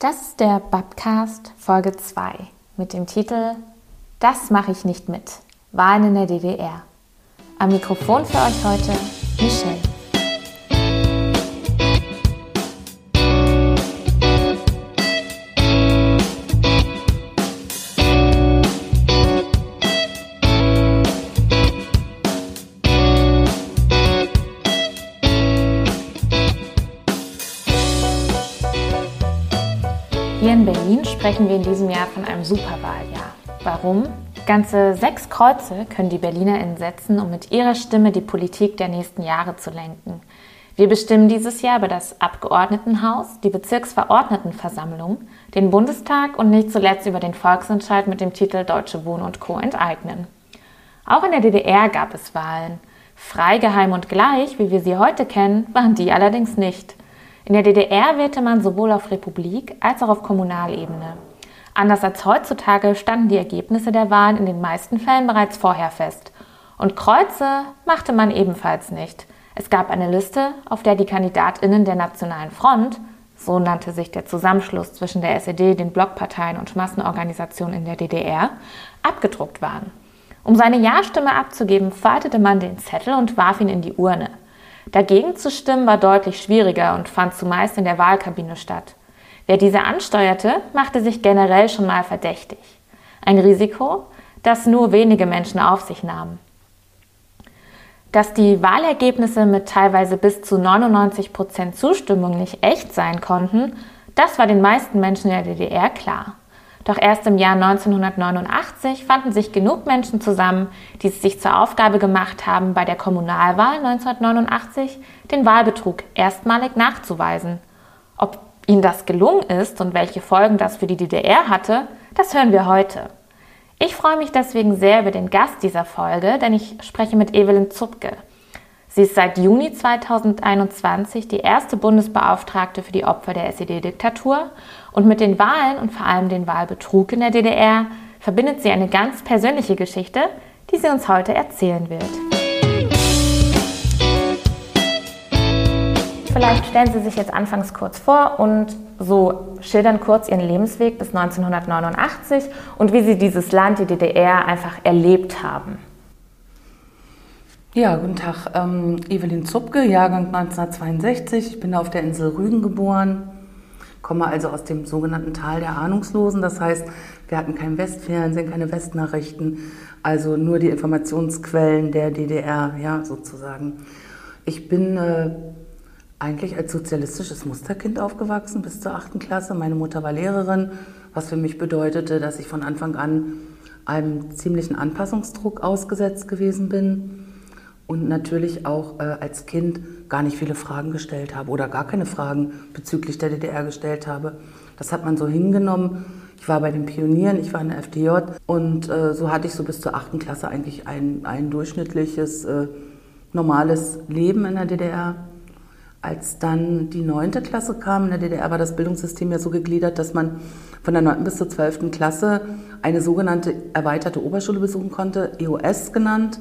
Das ist der Babcast Folge 2 mit dem Titel Das mache ich nicht mit. Wahlen in der DDR. Am Mikrofon für euch heute Michelle. Sprechen wir in diesem Jahr von einem Superwahljahr. Warum? Ganze sechs Kreuze können die BerlinerInnen setzen, um mit ihrer Stimme die Politik der nächsten Jahre zu lenken. Wir bestimmen dieses Jahr über das Abgeordnetenhaus, die Bezirksverordnetenversammlung, den Bundestag und nicht zuletzt über den Volksentscheid mit dem Titel Deutsche Wohnen und Co. enteignen. Auch in der DDR gab es Wahlen. Frei, geheim und gleich, wie wir sie heute kennen, waren die allerdings nicht. In der DDR wählte man sowohl auf Republik als auch auf Kommunalebene. Anders als heutzutage standen die Ergebnisse der Wahlen in den meisten Fällen bereits vorher fest. Und Kreuze machte man ebenfalls nicht. Es gab eine Liste, auf der die Kandidatinnen der Nationalen Front, so nannte sich der Zusammenschluss zwischen der SED, den Blockparteien und Massenorganisationen in der DDR, abgedruckt waren. Um seine Ja-Stimme abzugeben, faltete man den Zettel und warf ihn in die Urne. Dagegen zu stimmen war deutlich schwieriger und fand zumeist in der Wahlkabine statt. Wer diese ansteuerte, machte sich generell schon mal verdächtig. Ein Risiko, das nur wenige Menschen auf sich nahmen. Dass die Wahlergebnisse mit teilweise bis zu 99 Prozent Zustimmung nicht echt sein konnten, das war den meisten Menschen in der DDR klar. Doch erst im Jahr 1989 fanden sich genug Menschen zusammen, die es sich zur Aufgabe gemacht haben, bei der Kommunalwahl 1989 den Wahlbetrug erstmalig nachzuweisen. Ob ihnen das gelungen ist und welche Folgen das für die DDR hatte, das hören wir heute. Ich freue mich deswegen sehr über den Gast dieser Folge, denn ich spreche mit Evelyn Zupke. Sie ist seit Juni 2021 die erste Bundesbeauftragte für die Opfer der SED-Diktatur und mit den Wahlen und vor allem den Wahlbetrug in der DDR verbindet sie eine ganz persönliche Geschichte, die sie uns heute erzählen wird. Vielleicht stellen Sie sich jetzt anfangs kurz vor und so schildern kurz Ihren Lebensweg bis 1989 und wie Sie dieses Land, die DDR, einfach erlebt haben. Ja, guten Tag. Ähm, Evelyn Zupke, Jahrgang 1962. Ich bin auf der Insel Rügen geboren, komme also aus dem sogenannten Tal der Ahnungslosen. Das heißt, wir hatten kein Westfernsehen, keine Westnachrichten, also nur die Informationsquellen der DDR, ja, sozusagen. Ich bin äh, eigentlich als sozialistisches Musterkind aufgewachsen bis zur achten Klasse. Meine Mutter war Lehrerin, was für mich bedeutete, dass ich von Anfang an einem ziemlichen Anpassungsdruck ausgesetzt gewesen bin und natürlich auch äh, als Kind gar nicht viele Fragen gestellt habe oder gar keine Fragen bezüglich der DDR gestellt habe. Das hat man so hingenommen. Ich war bei den Pionieren, ich war in der FDJ und äh, so hatte ich so bis zur achten Klasse eigentlich ein, ein durchschnittliches, äh, normales Leben in der DDR. Als dann die neunte Klasse kam, in der DDR war das Bildungssystem ja so gegliedert, dass man von der neunten bis zur zwölften Klasse eine sogenannte erweiterte Oberschule besuchen konnte, EOS genannt.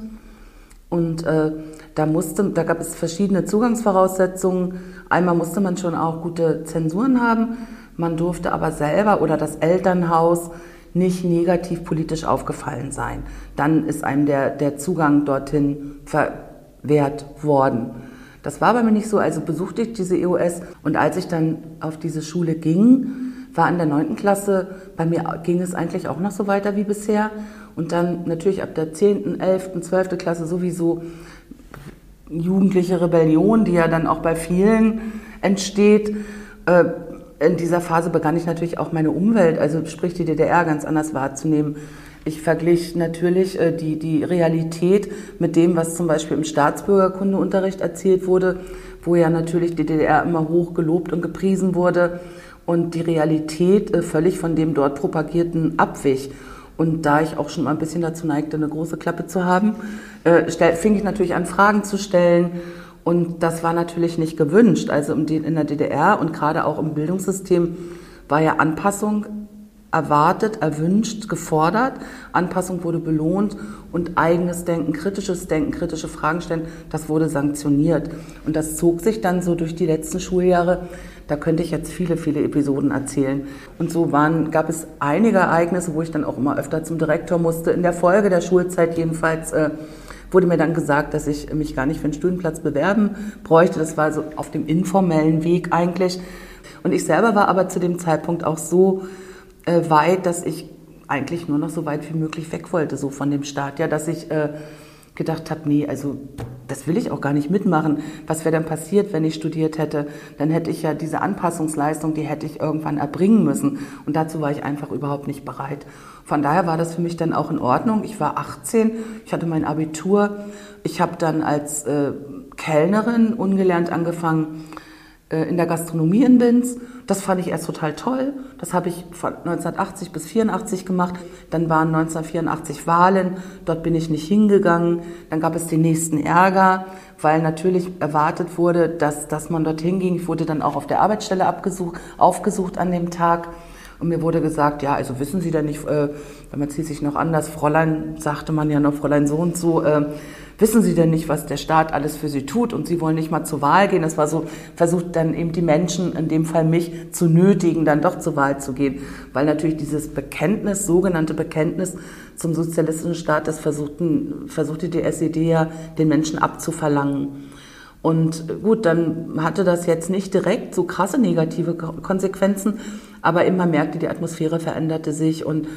Und äh, da, musste, da gab es verschiedene Zugangsvoraussetzungen. Einmal musste man schon auch gute Zensuren haben. Man durfte aber selber oder das Elternhaus nicht negativ politisch aufgefallen sein. Dann ist einem der, der Zugang dorthin verwehrt worden. Das war bei mir nicht so, also besuchte ich diese EOS und als ich dann auf diese Schule ging, war in der neunten Klasse, bei mir ging es eigentlich auch noch so weiter wie bisher und dann natürlich ab der 10., 11., 12. Klasse sowieso jugendliche Rebellion, die ja dann auch bei vielen entsteht. Äh, in dieser Phase begann ich natürlich auch meine Umwelt, also sprich die DDR, ganz anders wahrzunehmen. Ich verglich natürlich äh, die, die Realität mit dem, was zum Beispiel im Staatsbürgerkundeunterricht erzählt wurde, wo ja natürlich die DDR immer hoch gelobt und gepriesen wurde und die Realität äh, völlig von dem dort propagierten abwich. Und da ich auch schon mal ein bisschen dazu neigte, eine große Klappe zu haben, äh, fing ich natürlich an, Fragen zu stellen. Und das war natürlich nicht gewünscht. Also in der DDR und gerade auch im Bildungssystem war ja Anpassung erwartet, erwünscht, gefordert. Anpassung wurde belohnt und eigenes Denken, kritisches Denken, kritische Fragen stellen, das wurde sanktioniert. Und das zog sich dann so durch die letzten Schuljahre, Da könnte ich jetzt viele, viele Episoden erzählen. Und so waren, gab es einige Ereignisse, wo ich dann auch immer öfter zum Direktor musste. In der Folge der Schulzeit jedenfalls äh, wurde mir dann gesagt, dass ich mich gar nicht für einen Studienplatz bewerben bräuchte. Das war so auf dem informellen Weg eigentlich. Und ich selber war aber zu dem Zeitpunkt auch so äh, weit, dass ich eigentlich nur noch so weit wie möglich weg wollte, so von dem Staat, ja, dass ich äh, gedacht habe, nee, also das will ich auch gar nicht mitmachen. Was wäre dann passiert, wenn ich studiert hätte? Dann hätte ich ja diese Anpassungsleistung, die hätte ich irgendwann erbringen müssen. Und dazu war ich einfach überhaupt nicht bereit. Von daher war das für mich dann auch in Ordnung. Ich war 18, ich hatte mein Abitur. Ich habe dann als äh, Kellnerin ungelernt angefangen in der Gastronomie in Binz. Das fand ich erst total toll. Das habe ich von 1980 bis 84 gemacht. Dann waren 1984 Wahlen. Dort bin ich nicht hingegangen. Dann gab es den nächsten Ärger, weil natürlich erwartet wurde, dass, dass man dorthin ging. Ich wurde dann auch auf der Arbeitsstelle abgesucht, aufgesucht an dem Tag. Und mir wurde gesagt, ja, also wissen Sie denn nicht, äh, man zieht sich noch anders, Fräulein, sagte man ja noch, Fräulein so und so, äh, wissen Sie denn nicht, was der Staat alles für Sie tut und Sie wollen nicht mal zur Wahl gehen? Das war so, versucht dann eben die Menschen, in dem Fall mich, zu nötigen, dann doch zur Wahl zu gehen. Weil natürlich dieses Bekenntnis, sogenannte Bekenntnis zum sozialistischen Staat, das versuchten, versuchte die SED ja den Menschen abzuverlangen. Und gut, dann hatte das jetzt nicht direkt so krasse negative Konsequenzen, aber immer merkte, die Atmosphäre veränderte sich und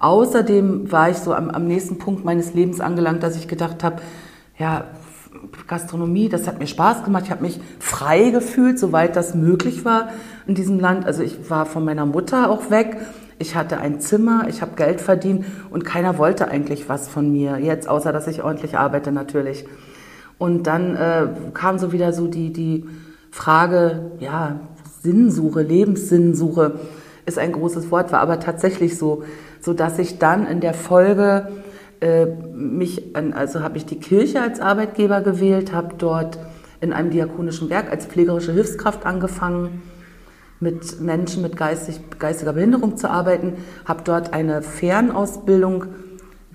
Außerdem war ich so am, am nächsten Punkt meines Lebens angelangt, dass ich gedacht habe, ja, Gastronomie, das hat mir Spaß gemacht. Ich habe mich frei gefühlt, soweit das möglich war in diesem Land. Also ich war von meiner Mutter auch weg. Ich hatte ein Zimmer, ich habe Geld verdient und keiner wollte eigentlich was von mir jetzt, außer dass ich ordentlich arbeite natürlich. Und dann äh, kam so wieder so die, die Frage, ja, Sinnsuche, Lebenssinnsuche ist ein großes Wort, war aber tatsächlich so, so dass ich dann in der Folge mich, an, also habe ich die Kirche als Arbeitgeber gewählt, habe dort in einem diakonischen Werk als pflegerische Hilfskraft angefangen, mit Menschen mit geistig, geistiger Behinderung zu arbeiten, habe dort eine Fernausbildung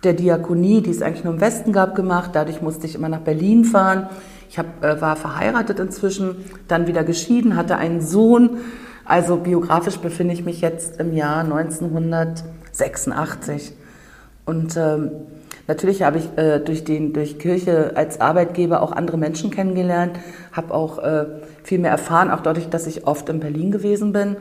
der Diakonie, die es eigentlich nur im Westen gab, gemacht. Dadurch musste ich immer nach Berlin fahren. Ich hab, äh, war verheiratet inzwischen, dann wieder geschieden, hatte einen Sohn. Also biografisch befinde ich mich jetzt im Jahr 1986. Und ähm, natürlich habe ich äh, durch, den, durch Kirche als Arbeitgeber auch andere Menschen kennengelernt, habe auch äh, viel mehr erfahren, auch dadurch, dass ich oft in Berlin gewesen bin.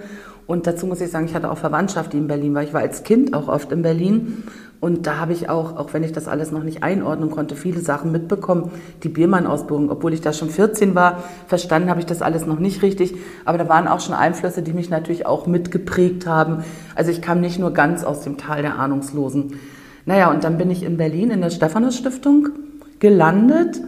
Und dazu muss ich sagen, ich hatte auch Verwandtschaft, die in Berlin war. Ich war als Kind auch oft in Berlin und da habe ich auch, auch wenn ich das alles noch nicht einordnen konnte, viele Sachen mitbekommen. Die Biermann-Ausbildung, obwohl ich da schon 14 war, verstanden habe ich das alles noch nicht richtig. Aber da waren auch schon Einflüsse, die mich natürlich auch mitgeprägt haben. Also ich kam nicht nur ganz aus dem Tal der Ahnungslosen. Naja, und dann bin ich in Berlin in der Stephanus Stiftung gelandet.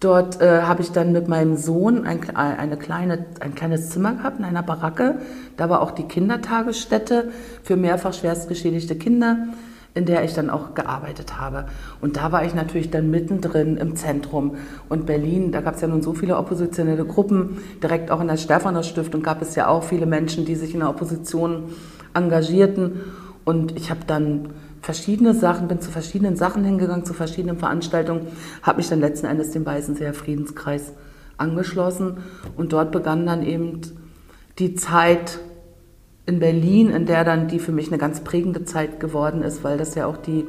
Dort äh, habe ich dann mit meinem Sohn ein, eine kleine, ein kleines Zimmer gehabt in einer Baracke. Da war auch die Kindertagesstätte für mehrfach schwerst geschädigte Kinder in der ich dann auch gearbeitet habe. Und da war ich natürlich dann mittendrin im Zentrum. Und Berlin, da gab es ja nun so viele oppositionelle Gruppen. Direkt auch in der Stefaner Stiftung gab es ja auch viele Menschen, die sich in der Opposition engagierten. Und ich habe dann verschiedene Sachen, bin zu verschiedenen Sachen hingegangen, zu verschiedenen Veranstaltungen, habe mich dann letzten Endes dem Weißenseer Friedenskreis angeschlossen. Und dort begann dann eben die Zeit, in Berlin, in der dann die für mich eine ganz prägende Zeit geworden ist, weil das ja auch die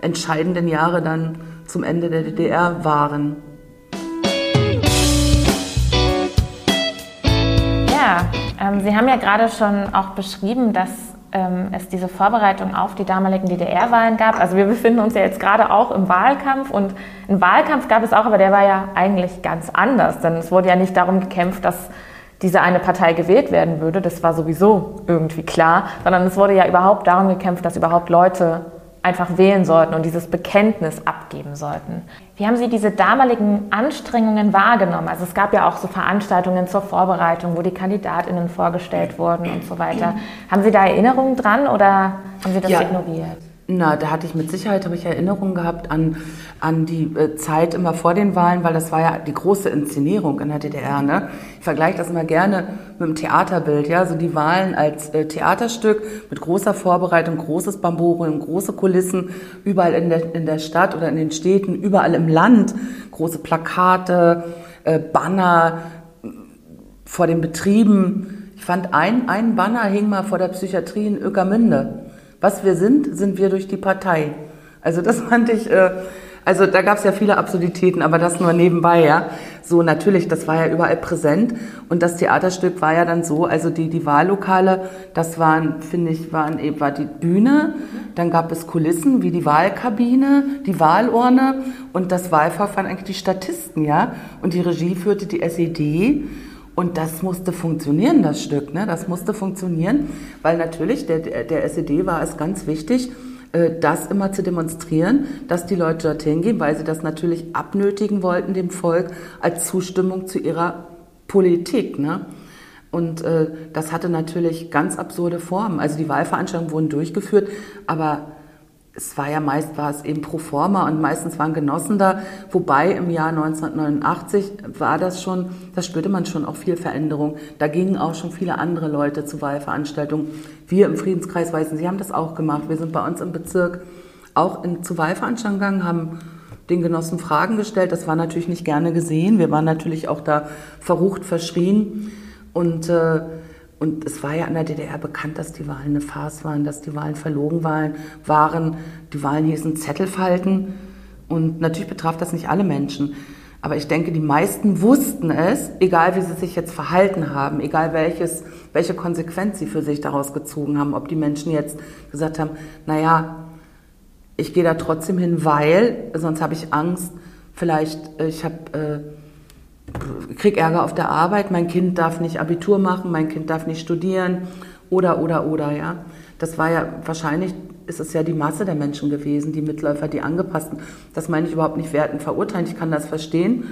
entscheidenden Jahre dann zum Ende der DDR waren. Ja, ähm, Sie haben ja gerade schon auch beschrieben, dass ähm, es diese Vorbereitung auf die damaligen DDR-Wahlen gab. Also wir befinden uns ja jetzt gerade auch im Wahlkampf und einen Wahlkampf gab es auch, aber der war ja eigentlich ganz anders, denn es wurde ja nicht darum gekämpft, dass diese eine Partei gewählt werden würde, das war sowieso irgendwie klar, sondern es wurde ja überhaupt darum gekämpft, dass überhaupt Leute einfach wählen sollten und dieses Bekenntnis abgeben sollten. Wie haben Sie diese damaligen Anstrengungen wahrgenommen? Also es gab ja auch so Veranstaltungen zur Vorbereitung, wo die Kandidatinnen vorgestellt wurden und so weiter. Haben Sie da Erinnerungen dran oder haben Sie das ja. ignoriert? Na, da hatte ich mit Sicherheit habe ich Erinnerungen gehabt an, an die äh, Zeit immer vor den Wahlen, weil das war ja die große Inszenierung in der DDR. Ne? Ich vergleiche das immer gerne mit dem Theaterbild, ja, so die Wahlen als äh, Theaterstück mit großer Vorbereitung, großes Bamborium, große Kulissen überall in der, in der Stadt oder in den Städten, überall im Land, große Plakate, äh, Banner vor den Betrieben ich fand ein, ein Banner hing mal vor der Psychiatrie in Öckermünde. Was wir sind, sind wir durch die Partei. Also das fand ich, äh, also da gab es ja viele Absurditäten, aber das nur nebenbei, ja. So natürlich, das war ja überall präsent und das Theaterstück war ja dann so, also die, die Wahllokale, das waren, finde ich, waren eben war die Bühne, dann gab es Kulissen wie die Wahlkabine, die Wahlurne und das Wahlfach waren eigentlich die Statisten, ja. Und die Regie führte die SED. Und das musste funktionieren, das Stück. Ne? Das musste funktionieren, weil natürlich der, der SED war es ganz wichtig, äh, das immer zu demonstrieren, dass die Leute dorthin gehen, weil sie das natürlich abnötigen wollten, dem Volk als Zustimmung zu ihrer Politik. Ne? Und äh, das hatte natürlich ganz absurde Formen. Also die Wahlveranstaltungen wurden durchgeführt, aber es war ja meist war es eben pro forma und meistens waren Genossen da, wobei im Jahr 1989 war das schon, da spürte man schon auch viel Veränderung. Da gingen auch schon viele andere Leute zu Wahlveranstaltungen. Wir im Friedenskreis Weißen, Sie haben das auch gemacht. Wir sind bei uns im Bezirk auch in, zu Wahlveranstaltungen gegangen, haben den Genossen Fragen gestellt. Das war natürlich nicht gerne gesehen. Wir waren natürlich auch da verrucht, verschrien und äh, und es war ja in der DDR bekannt, dass die Wahlen eine Farce waren, dass die Wahlen verlogen waren. Die Wahlen hießen Zettelfalten. Und natürlich betraf das nicht alle Menschen. Aber ich denke, die meisten wussten es, egal wie sie sich jetzt verhalten haben, egal welches, welche Konsequenz sie für sich daraus gezogen haben, ob die Menschen jetzt gesagt haben, naja, ich gehe da trotzdem hin, weil, sonst habe ich Angst, vielleicht, äh, ich habe... Äh, krieg Ärger auf der Arbeit, mein Kind darf nicht Abitur machen, mein Kind darf nicht studieren oder, oder, oder, ja. Das war ja wahrscheinlich, ist es ja die Masse der Menschen gewesen, die Mitläufer, die Angepassten. Das meine ich überhaupt nicht werten, verurteilen, ich kann das verstehen.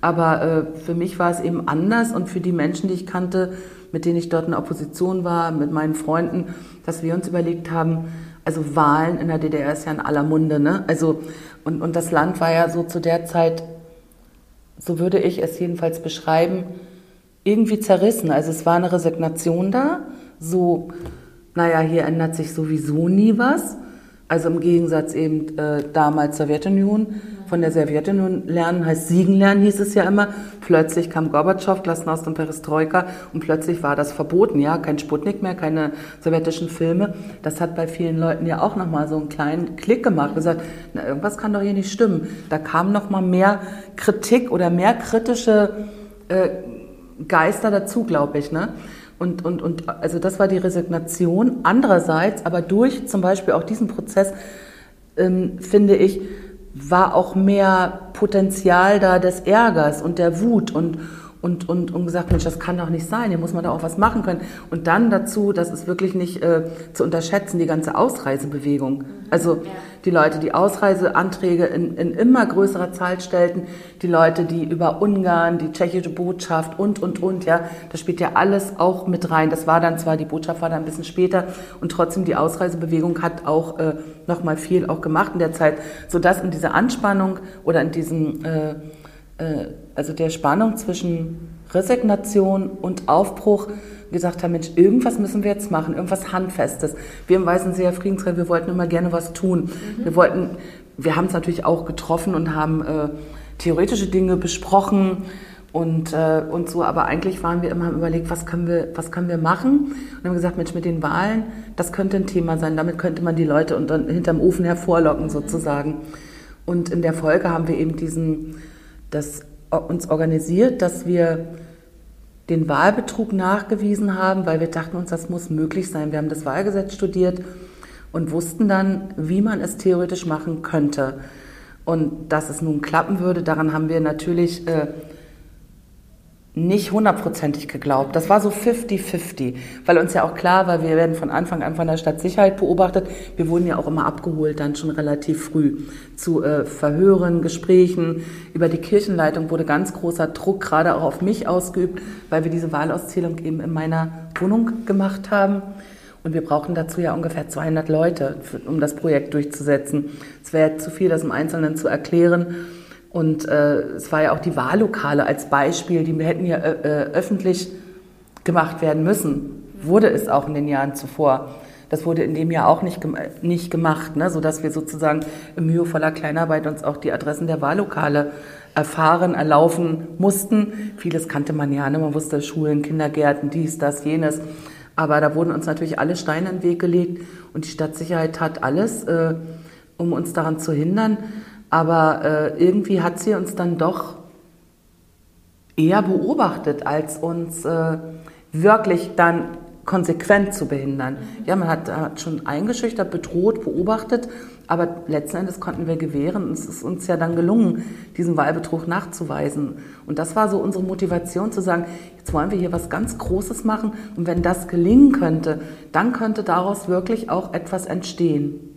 Aber äh, für mich war es eben anders und für die Menschen, die ich kannte, mit denen ich dort in Opposition war, mit meinen Freunden, dass wir uns überlegt haben, also Wahlen in der DDR ist ja in aller Munde, ne? Also, und, und das Land war ja so zu der Zeit so würde ich es jedenfalls beschreiben, irgendwie zerrissen. Also es war eine Resignation da, so, naja, hier ändert sich sowieso nie was. Also im Gegensatz eben äh, damals Sowjetunion, von der Sowjetunion lernen heißt siegen lernen, hieß es ja immer. Plötzlich kam Gorbatschow, Glasnost und Perestroika und plötzlich war das verboten, ja, kein Sputnik mehr, keine sowjetischen Filme. Das hat bei vielen Leuten ja auch nochmal so einen kleinen Klick gemacht, gesagt, na, irgendwas kann doch hier nicht stimmen. Da kam nochmal mehr Kritik oder mehr kritische äh, Geister dazu, glaube ich, ne? Und, und, und also das war die Resignation. Andererseits, aber durch zum Beispiel auch diesen Prozess, ähm, finde ich, war auch mehr Potenzial da des Ärgers und der Wut und, und, und, und gesagt, Mensch, das kann doch nicht sein, hier muss man da auch was machen können. Und dann dazu, das ist wirklich nicht äh, zu unterschätzen, die ganze Ausreisebewegung. Also ja. die Leute, die Ausreiseanträge in, in immer größerer Zahl stellten, die Leute, die über Ungarn, die tschechische Botschaft und, und, und, ja, das spielt ja alles auch mit rein. Das war dann zwar, die Botschaft war dann ein bisschen später und trotzdem die Ausreisebewegung hat auch äh, nochmal viel auch gemacht in der Zeit, sodass in dieser Anspannung oder in diesem... Äh, äh, also der Spannung zwischen Resignation und Aufbruch gesagt haben, Mensch, irgendwas müssen wir jetzt machen, irgendwas Handfestes. Wir im Weißen See Friedensreich, wir wollten immer gerne was tun. Mhm. Wir wollten, wir haben es natürlich auch getroffen und haben äh, theoretische Dinge besprochen und, äh, und so, aber eigentlich waren wir immer überlegt, was können wir, was können wir machen? Und haben gesagt, Mensch, mit den Wahlen, das könnte ein Thema sein, damit könnte man die Leute unter, hinterm Ofen hervorlocken sozusagen. Und in der Folge haben wir eben diesen das uns organisiert, dass wir den Wahlbetrug nachgewiesen haben, weil wir dachten uns, das muss möglich sein. Wir haben das Wahlgesetz studiert und wussten dann, wie man es theoretisch machen könnte. Und dass es nun klappen würde, daran haben wir natürlich äh, nicht hundertprozentig geglaubt. Das war so 50-50, weil uns ja auch klar war, wir werden von Anfang an von der Stadtsicherheit beobachtet. Wir wurden ja auch immer abgeholt, dann schon relativ früh zu äh, Verhören, Gesprächen. Über die Kirchenleitung wurde ganz großer Druck gerade auch auf mich ausgeübt, weil wir diese Wahlauszählung eben in meiner Wohnung gemacht haben. Und wir brauchen dazu ja ungefähr 200 Leute, um das Projekt durchzusetzen. Es wäre zu viel, das im Einzelnen zu erklären. Und äh, es war ja auch die Wahllokale als Beispiel, die hätten ja äh, äh, öffentlich gemacht werden müssen. Wurde es auch in den Jahren zuvor. Das wurde in dem Jahr auch nicht, nicht gemacht, ne? sodass wir sozusagen in mühevoller Kleinarbeit uns auch die Adressen der Wahllokale erfahren, erlaufen mussten. Vieles kannte man ja, ne? man wusste Schulen, Kindergärten, dies, das, jenes. Aber da wurden uns natürlich alle Steine in den Weg gelegt und die Stadtsicherheit tat alles, äh, um uns daran zu hindern. Aber äh, irgendwie hat sie uns dann doch eher beobachtet, als uns äh, wirklich dann konsequent zu behindern. Ja, man hat, hat schon eingeschüchtert, bedroht, beobachtet, aber letzten Endes konnten wir gewähren und es ist uns ja dann gelungen, diesen Wahlbetrug nachzuweisen. Und das war so unsere Motivation zu sagen, jetzt wollen wir hier was ganz Großes machen und wenn das gelingen könnte, dann könnte daraus wirklich auch etwas entstehen.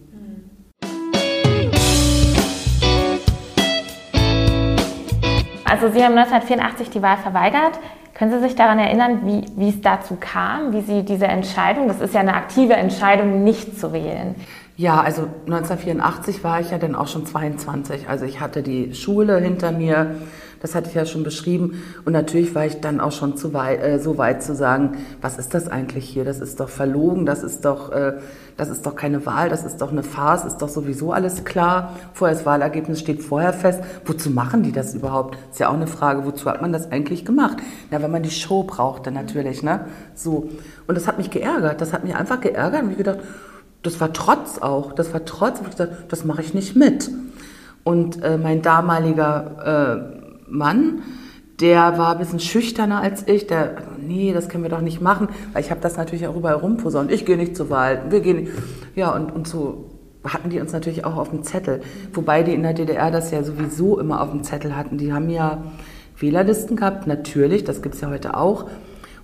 Also Sie haben 1984 die Wahl verweigert. Können Sie sich daran erinnern, wie, wie es dazu kam, wie Sie diese Entscheidung, das ist ja eine aktive Entscheidung, nicht zu wählen? Ja, also 1984 war ich ja dann auch schon 22. Also ich hatte die Schule hinter mir, das hatte ich ja schon beschrieben. Und natürlich war ich dann auch schon zu weit, äh, so weit zu sagen, was ist das eigentlich hier? Das ist doch verlogen, das ist doch, äh, das ist doch keine Wahl, das ist doch eine Farce, ist doch sowieso alles klar. Vorher das Wahlergebnis steht vorher fest. Wozu machen die das überhaupt? Ist ja auch eine Frage, wozu hat man das eigentlich gemacht? Na, wenn man die Show brauchte natürlich, ne? So. Und das hat mich geärgert. Das hat mich einfach geärgert und ich gedacht, das war Trotz auch. Das war Trotz. Und ich gesagt, das mache ich nicht mit. Und äh, mein damaliger äh, Mann, der war ein bisschen schüchterner als ich. Der, nee, das können wir doch nicht machen, weil ich habe das natürlich auch überall rumposaunt. Ich gehe nicht zur Wahl, wir gehen nicht. Ja, und, und so hatten die uns natürlich auch auf dem Zettel. Wobei die in der DDR das ja sowieso immer auf dem Zettel hatten. Die haben ja Wählerlisten gehabt, natürlich, das gibt es ja heute auch.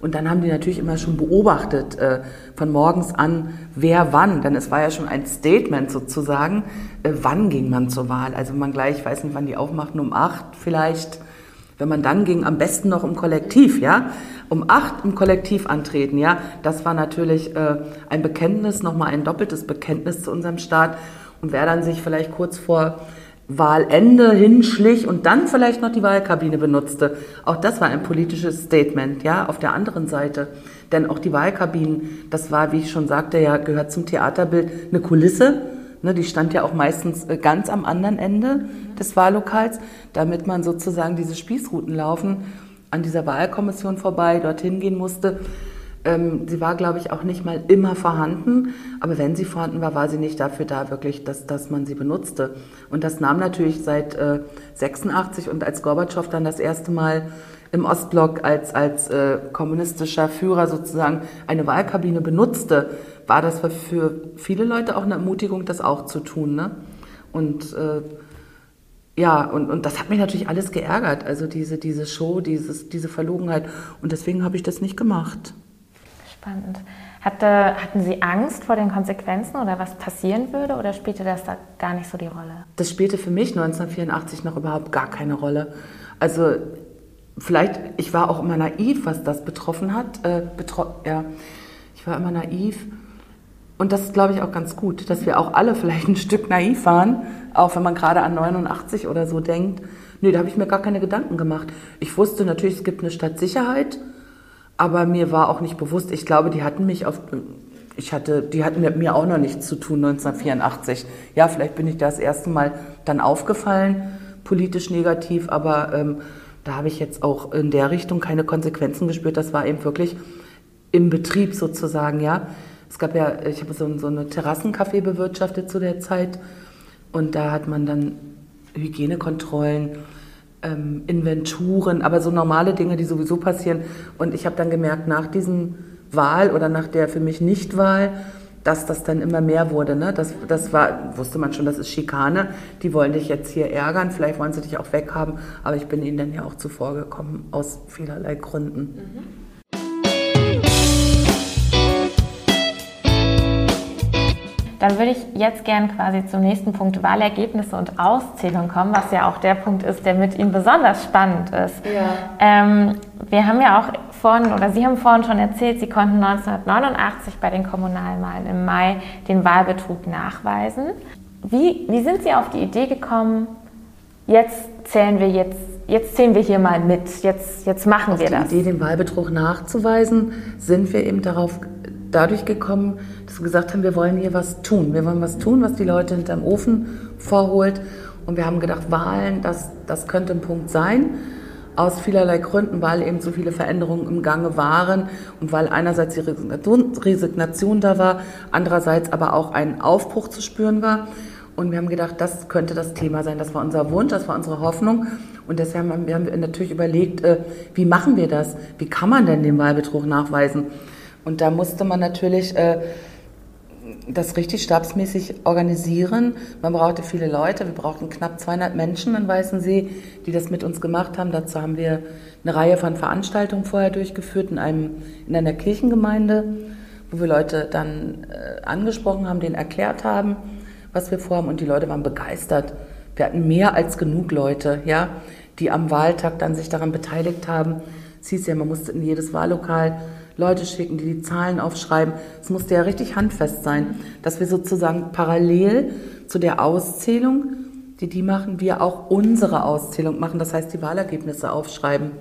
Und dann haben die natürlich immer schon beobachtet, äh, von morgens an, wer wann. Denn es war ja schon ein Statement sozusagen, äh, wann ging man zur Wahl. Also wenn man gleich, ich weiß nicht, wann die aufmachten, um acht vielleicht. Wenn man dann ging, am besten noch im Kollektiv, ja. Um acht im Kollektiv antreten, ja. Das war natürlich äh, ein Bekenntnis, nochmal ein doppeltes Bekenntnis zu unserem Staat. Und wer dann sich vielleicht kurz vor Wahlende hinschlich und dann vielleicht noch die Wahlkabine benutzte. Auch das war ein politisches Statement, ja, auf der anderen Seite. Denn auch die Wahlkabinen, das war, wie ich schon sagte, ja, gehört zum Theaterbild eine Kulisse. Ne, die stand ja auch meistens äh, ganz am anderen Ende des Wahllokals, damit man sozusagen diese Spießrouten laufen an dieser Wahlkommission vorbei, dorthin gehen musste. Ähm, sie war, glaube ich, auch nicht mal immer vorhanden, aber wenn sie vorhanden war, war sie nicht dafür da, wirklich, dass, dass man sie benutzte. Und das nahm natürlich seit äh, 86 und als Gorbatschow dann das erste Mal im Ostblock als, als äh, kommunistischer Führer sozusagen eine Wahlkabine benutzte, war das für viele Leute auch eine Ermutigung, das auch zu tun. Ne? Und äh, ja, und, und das hat mich natürlich alles geärgert, also diese, diese Show, dieses, diese Verlogenheit. Und deswegen habe ich das nicht gemacht. Spannend. Hatte, hatten Sie Angst vor den Konsequenzen oder was passieren würde oder spielte das da gar nicht so die Rolle? Das spielte für mich 1984 noch überhaupt gar keine Rolle. Also vielleicht, ich war auch immer naiv, was das betroffen hat. Äh, betro ja, ich war immer naiv. Und das ist, glaube ich, auch ganz gut, dass wir auch alle vielleicht ein Stück naiv waren, auch wenn man gerade an 89 oder so denkt. Nee, da habe ich mir gar keine Gedanken gemacht. Ich wusste natürlich, es gibt eine Stadtsicherheit aber mir war auch nicht bewusst, ich glaube, die hatten mich auf, ich hatte, die hatten mit mir auch noch nichts zu tun 1984. Ja, vielleicht bin ich das erste Mal dann aufgefallen, politisch negativ, aber ähm, da habe ich jetzt auch in der Richtung keine Konsequenzen gespürt. Das war eben wirklich im Betrieb sozusagen, ja. Es gab ja, ich habe so, so eine Terrassencafé bewirtschaftet zu der Zeit und da hat man dann Hygienekontrollen, ähm, Inventuren, aber so normale Dinge, die sowieso passieren. Und ich habe dann gemerkt, nach diesem Wahl oder nach der für mich Nichtwahl, dass das dann immer mehr wurde. Ne? Das, das war, wusste man schon, das ist Schikane. Die wollen dich jetzt hier ärgern, vielleicht wollen sie dich auch weghaben, aber ich bin ihnen dann ja auch zuvor gekommen, aus vielerlei Gründen. Mhm. Dann würde ich jetzt gern quasi zum nächsten Punkt Wahlergebnisse und Auszählung kommen, was ja auch der Punkt ist, der mit Ihnen besonders spannend ist. Ja. Ähm, wir haben ja auch vorhin, oder Sie haben vorhin schon erzählt, Sie konnten 1989 bei den Kommunalwahlen im Mai den Wahlbetrug nachweisen. Wie, wie sind Sie auf die Idee gekommen, jetzt zählen wir jetzt, jetzt zählen wir hier mal mit, jetzt, jetzt machen auf wir das. Die Idee, den Wahlbetrug nachzuweisen, sind wir eben darauf dadurch gekommen, dass wir gesagt haben, wir wollen hier was tun. Wir wollen was tun, was die Leute hinterm Ofen vorholt. Und wir haben gedacht, Wahlen, das, das könnte ein Punkt sein. Aus vielerlei Gründen, weil eben so viele Veränderungen im Gange waren und weil einerseits die Resignation, Resignation da war, andererseits aber auch ein Aufbruch zu spüren war. Und wir haben gedacht, das könnte das Thema sein. Das war unser Wunsch, das war unsere Hoffnung. Und deshalb haben wir natürlich überlegt, äh, wie machen wir das? Wie kann man denn den Wahlbetrug nachweisen? Und da musste man natürlich äh, das richtig stabsmäßig organisieren. Man brauchte viele Leute. Wir brauchten knapp 200 Menschen in Weißensee, die das mit uns gemacht haben. Dazu haben wir eine Reihe von Veranstaltungen vorher durchgeführt in, einem, in einer Kirchengemeinde, wo wir Leute dann äh, angesprochen haben, denen erklärt haben, was wir vorhaben. Und die Leute waren begeistert. Wir hatten mehr als genug Leute, ja, die am Wahltag dann sich daran beteiligt haben. Es hieß ja, man musste in jedes Wahllokal Leute schicken, die die Zahlen aufschreiben. Es musste ja richtig handfest sein, dass wir sozusagen parallel zu der Auszählung, die die machen, wir auch unsere Auszählung machen. Das heißt, die Wahlergebnisse aufschreiben.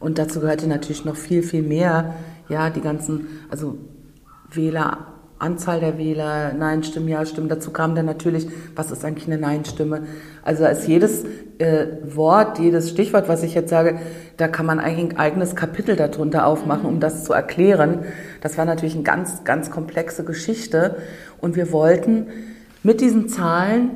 Und dazu gehörte natürlich noch viel, viel mehr. Ja, die ganzen, also Wähler Anzahl der Wähler, Nein-Stimmen, Ja-Stimmen. Dazu kam dann natürlich, was ist eigentlich eine Nein-Stimme? Also ist jedes äh, Wort, jedes Stichwort, was ich jetzt sage, da kann man eigentlich ein eigenes Kapitel darunter aufmachen, um das zu erklären. Das war natürlich eine ganz, ganz komplexe Geschichte. Und wir wollten mit diesen Zahlen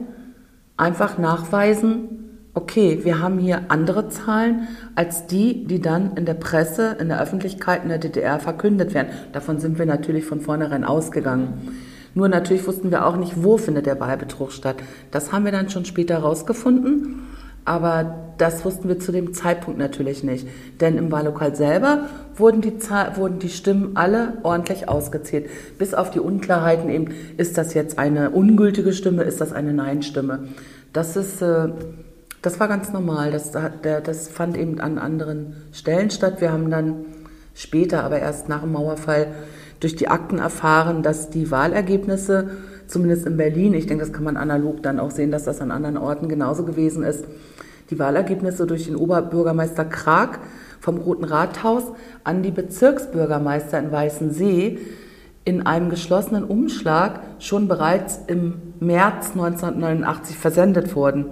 einfach nachweisen, okay, wir haben hier andere Zahlen als die, die dann in der Presse, in der Öffentlichkeit in der DDR verkündet werden. Davon sind wir natürlich von vornherein ausgegangen. Nur natürlich wussten wir auch nicht, wo findet der Wahlbetrug statt. Das haben wir dann schon später herausgefunden, aber das wussten wir zu dem Zeitpunkt natürlich nicht. Denn im Wahllokal selber wurden die, wurden die Stimmen alle ordentlich ausgezählt. Bis auf die Unklarheiten eben, ist das jetzt eine ungültige Stimme, ist das eine Nein-Stimme. Das ist... Äh, das war ganz normal. Das, das fand eben an anderen Stellen statt. Wir haben dann später, aber erst nach dem Mauerfall, durch die Akten erfahren, dass die Wahlergebnisse, zumindest in Berlin, ich denke, das kann man analog dann auch sehen, dass das an anderen Orten genauso gewesen ist, die Wahlergebnisse durch den Oberbürgermeister Krag vom Roten Rathaus an die Bezirksbürgermeister in Weißensee in einem geschlossenen Umschlag schon bereits im März 1989 versendet wurden.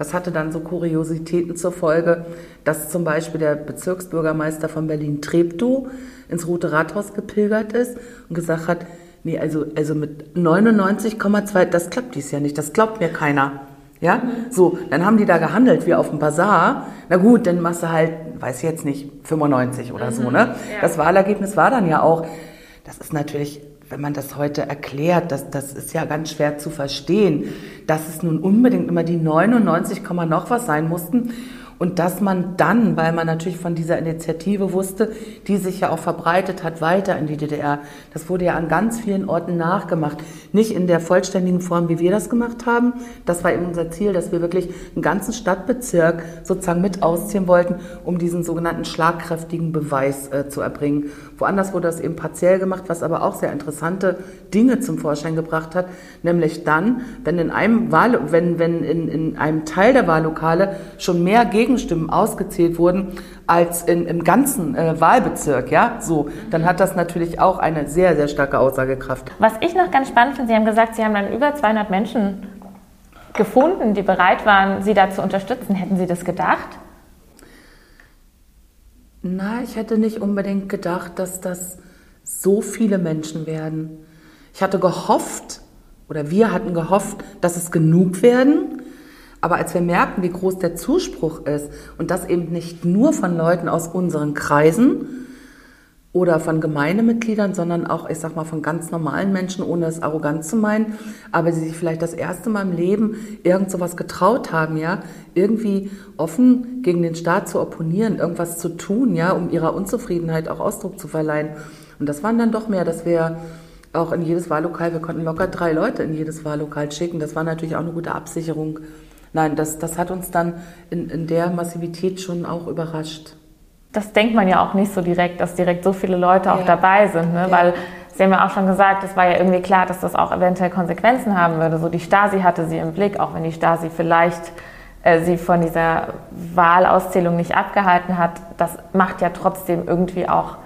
Das hatte dann so Kuriositäten zur Folge, dass zum Beispiel der Bezirksbürgermeister von Berlin Treptow ins Rote Rathaus gepilgert ist und gesagt hat, nee, also, also mit 99,2, das klappt dies ja nicht, das glaubt mir keiner. Ja, so, dann haben die da gehandelt wie auf dem Bazar. Na gut, dann machst du halt, weiß ich jetzt nicht, 95 oder so, ne? Ja. Das Wahlergebnis war dann ja auch, das ist natürlich wenn man das heute erklärt, das, das ist ja ganz schwer zu verstehen, dass es nun unbedingt immer die 99, noch was sein mussten und dass man dann, weil man natürlich von dieser Initiative wusste, die sich ja auch verbreitet hat, weiter in die DDR. Das wurde ja an ganz vielen Orten nachgemacht. Nicht in der vollständigen Form, wie wir das gemacht haben. Das war eben unser Ziel, dass wir wirklich einen ganzen Stadtbezirk sozusagen mit ausziehen wollten, um diesen sogenannten schlagkräftigen Beweis äh, zu erbringen. Woanders wurde das eben partiell gemacht, was aber auch sehr interessante Dinge zum Vorschein gebracht hat. Nämlich dann, wenn in einem Wahl, wenn, wenn in, in einem Teil der Wahllokale schon mehr gegen Gegenstimmen ausgezählt wurden als in, im ganzen äh, Wahlbezirk, ja, so, dann hat das natürlich auch eine sehr, sehr starke Aussagekraft. Was ich noch ganz spannend finde, Sie haben gesagt, Sie haben dann über 200 Menschen gefunden, die bereit waren, Sie da zu unterstützen. Hätten Sie das gedacht? Na, ich hätte nicht unbedingt gedacht, dass das so viele Menschen werden. Ich hatte gehofft, oder wir hatten gehofft, dass es genug werden, aber als wir merken, wie groß der Zuspruch ist und das eben nicht nur von Leuten aus unseren Kreisen oder von Gemeindemitgliedern, sondern auch, ich sag mal, von ganz normalen Menschen, ohne es arrogant zu meinen, aber die sich vielleicht das erste Mal im Leben irgend sowas getraut haben, ja, irgendwie offen gegen den Staat zu opponieren, irgendwas zu tun, ja, um ihrer Unzufriedenheit auch Ausdruck zu verleihen. Und das waren dann doch mehr, dass wir auch in jedes Wahllokal, wir konnten locker drei Leute in jedes Wahllokal schicken. Das war natürlich auch eine gute Absicherung nein, das, das hat uns dann in, in der Massivität schon auch überrascht. Das denkt man ja auch nicht so direkt, dass direkt so viele Leute auch ja. dabei sind, ne? Ja. weil Sie haben ja auch schon gesagt, es war ja irgendwie klar, dass das auch eventuell Konsequenzen haben würde. So die Stasi hatte sie im Blick, auch wenn die Stasi vielleicht äh, sie von dieser Wahlauszählung nicht abgehalten hat. Das macht ja trotzdem irgendwie auch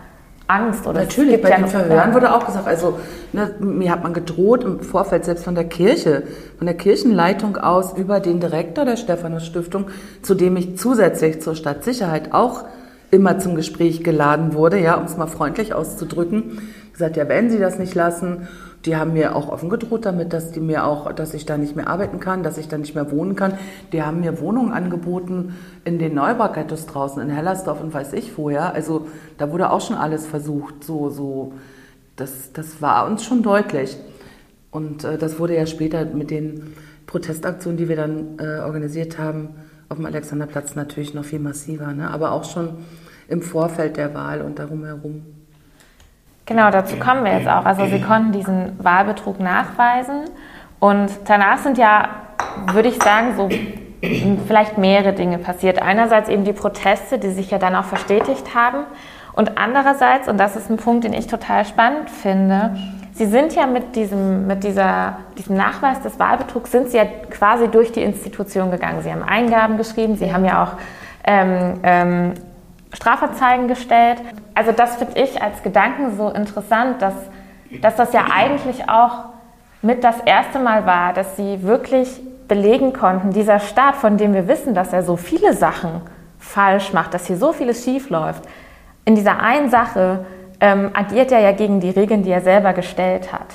Angst oder Natürlich, bei ja den Verhören wurde auch gesagt, also ne, mir hat man gedroht im Vorfeld selbst von der Kirche, von der Kirchenleitung aus über den Direktor der Stephanus Stiftung, zu dem ich zusätzlich zur Stadtsicherheit auch immer zum Gespräch geladen wurde, ja, um es mal freundlich auszudrücken, gesagt, ja, wenn Sie das nicht lassen die haben mir auch offen gedroht damit, dass die mir auch, dass ich da nicht mehr arbeiten kann, dass ich da nicht mehr wohnen kann. Die haben mir Wohnungen angeboten in den Neubau-Ghettos draußen, in Hellersdorf und weiß ich wo, ja. Also da wurde auch schon alles versucht, so, so. Das, das war uns schon deutlich. Und äh, das wurde ja später mit den Protestaktionen, die wir dann äh, organisiert haben, auf dem Alexanderplatz natürlich noch viel massiver, ne? aber auch schon im Vorfeld der Wahl und darum herum. Genau, dazu kommen wir jetzt auch. Also sie konnten diesen Wahlbetrug nachweisen und danach sind ja, würde ich sagen, so vielleicht mehrere Dinge passiert. Einerseits eben die Proteste, die sich ja dann auch verstetigt haben und andererseits, und das ist ein Punkt, den ich total spannend finde, Sie sind ja mit diesem, mit dieser, diesem Nachweis des Wahlbetrugs, sind Sie ja quasi durch die Institution gegangen. Sie haben Eingaben geschrieben, Sie haben ja auch ähm, ähm, Strafverzeigen gestellt. Also das finde ich als Gedanken so interessant, dass, dass das ja eigentlich auch mit das erste Mal war, dass sie wirklich belegen konnten, dieser Staat, von dem wir wissen, dass er so viele Sachen falsch macht, dass hier so vieles schief läuft, in dieser einen Sache ähm, agiert er ja gegen die Regeln, die er selber gestellt hat.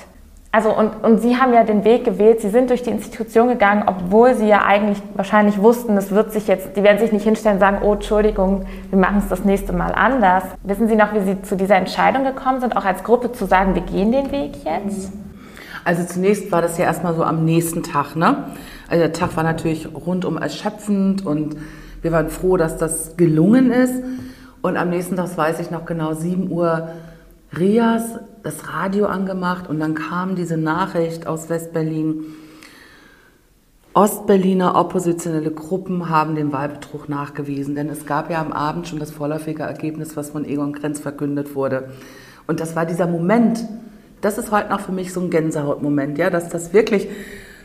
Also und, und Sie haben ja den Weg gewählt, Sie sind durch die Institution gegangen, obwohl Sie ja eigentlich wahrscheinlich wussten, es wird sich jetzt, die werden sich nicht hinstellen und sagen, oh Entschuldigung, wir machen es das nächste Mal anders. Wissen Sie noch, wie Sie zu dieser Entscheidung gekommen sind, auch als Gruppe zu sagen, wir gehen den Weg jetzt? Also zunächst war das ja erstmal so am nächsten Tag, ne? Also der Tag war natürlich rundum erschöpfend und wir waren froh, dass das gelungen ist. Und am nächsten Tag, das weiß ich noch genau, 7 Uhr Rias das Radio angemacht und dann kam diese Nachricht aus Westberlin. Ostberliner oppositionelle Gruppen haben den Wahlbetrug nachgewiesen, denn es gab ja am Abend schon das vorläufige Ergebnis, was von Egon Krenz verkündet wurde. Und das war dieser Moment, das ist heute noch für mich so ein Gänsehautmoment, ja, dass das wirklich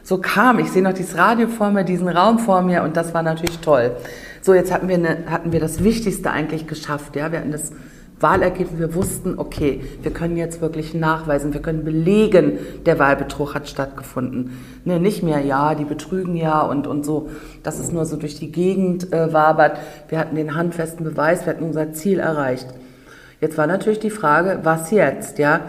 so kam. Ich sehe noch dieses Radio vor mir, diesen Raum vor mir und das war natürlich toll. So, jetzt hatten wir, eine, hatten wir das Wichtigste eigentlich geschafft, ja, wir hatten das Wahlergebnis, wir wussten, okay, wir können jetzt wirklich nachweisen, wir können belegen, der Wahlbetrug hat stattgefunden. Ne, nicht mehr, ja, die betrügen ja und, und so, dass es nur so durch die Gegend äh, wabert. Wir hatten den handfesten Beweis, wir hatten unser Ziel erreicht. Jetzt war natürlich die Frage, was jetzt, ja?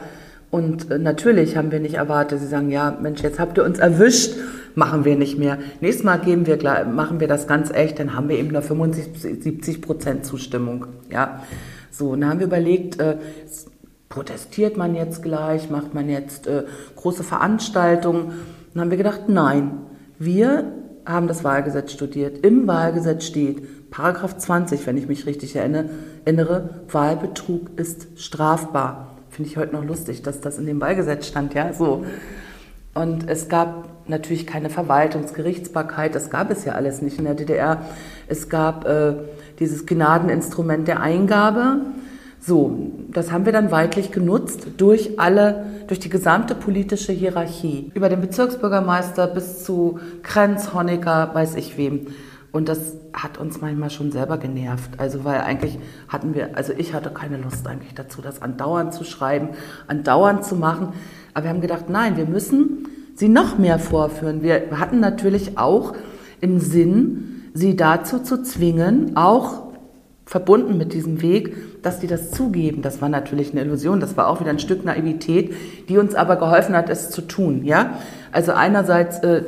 Und äh, natürlich haben wir nicht erwartet, sie sagen, ja, Mensch, jetzt habt ihr uns erwischt, machen wir nicht mehr. Nächstes Mal geben wir, machen wir das ganz echt, dann haben wir eben nur 75, 70 Prozent Zustimmung, ja? So, und dann haben wir überlegt, äh, protestiert man jetzt gleich, macht man jetzt äh, große Veranstaltungen? Dann haben wir gedacht, nein, wir haben das Wahlgesetz studiert. Im Wahlgesetz steht, Paragraph 20, wenn ich mich richtig erinnere, erinnere Wahlbetrug ist strafbar. Finde ich heute noch lustig, dass das in dem Wahlgesetz stand, ja, so. Und es gab natürlich keine Verwaltungsgerichtsbarkeit, das gab es ja alles nicht in der DDR. Es gab äh, dieses Gnadeninstrument der Eingabe. So, das haben wir dann weitlich genutzt durch alle, durch die gesamte politische Hierarchie. Über den Bezirksbürgermeister bis zu Krenz, Honecker, weiß ich wem. Und das hat uns manchmal schon selber genervt. Also, weil eigentlich hatten wir, also ich hatte keine Lust eigentlich dazu, das andauernd zu schreiben, andauernd zu machen. Aber wir haben gedacht, nein, wir müssen sie noch mehr vorführen. Wir hatten natürlich auch im Sinn, sie dazu zu zwingen, auch verbunden mit diesem Weg, dass die das zugeben. Das war natürlich eine Illusion, das war auch wieder ein Stück Naivität, die uns aber geholfen hat, es zu tun. Ja, also einerseits, äh,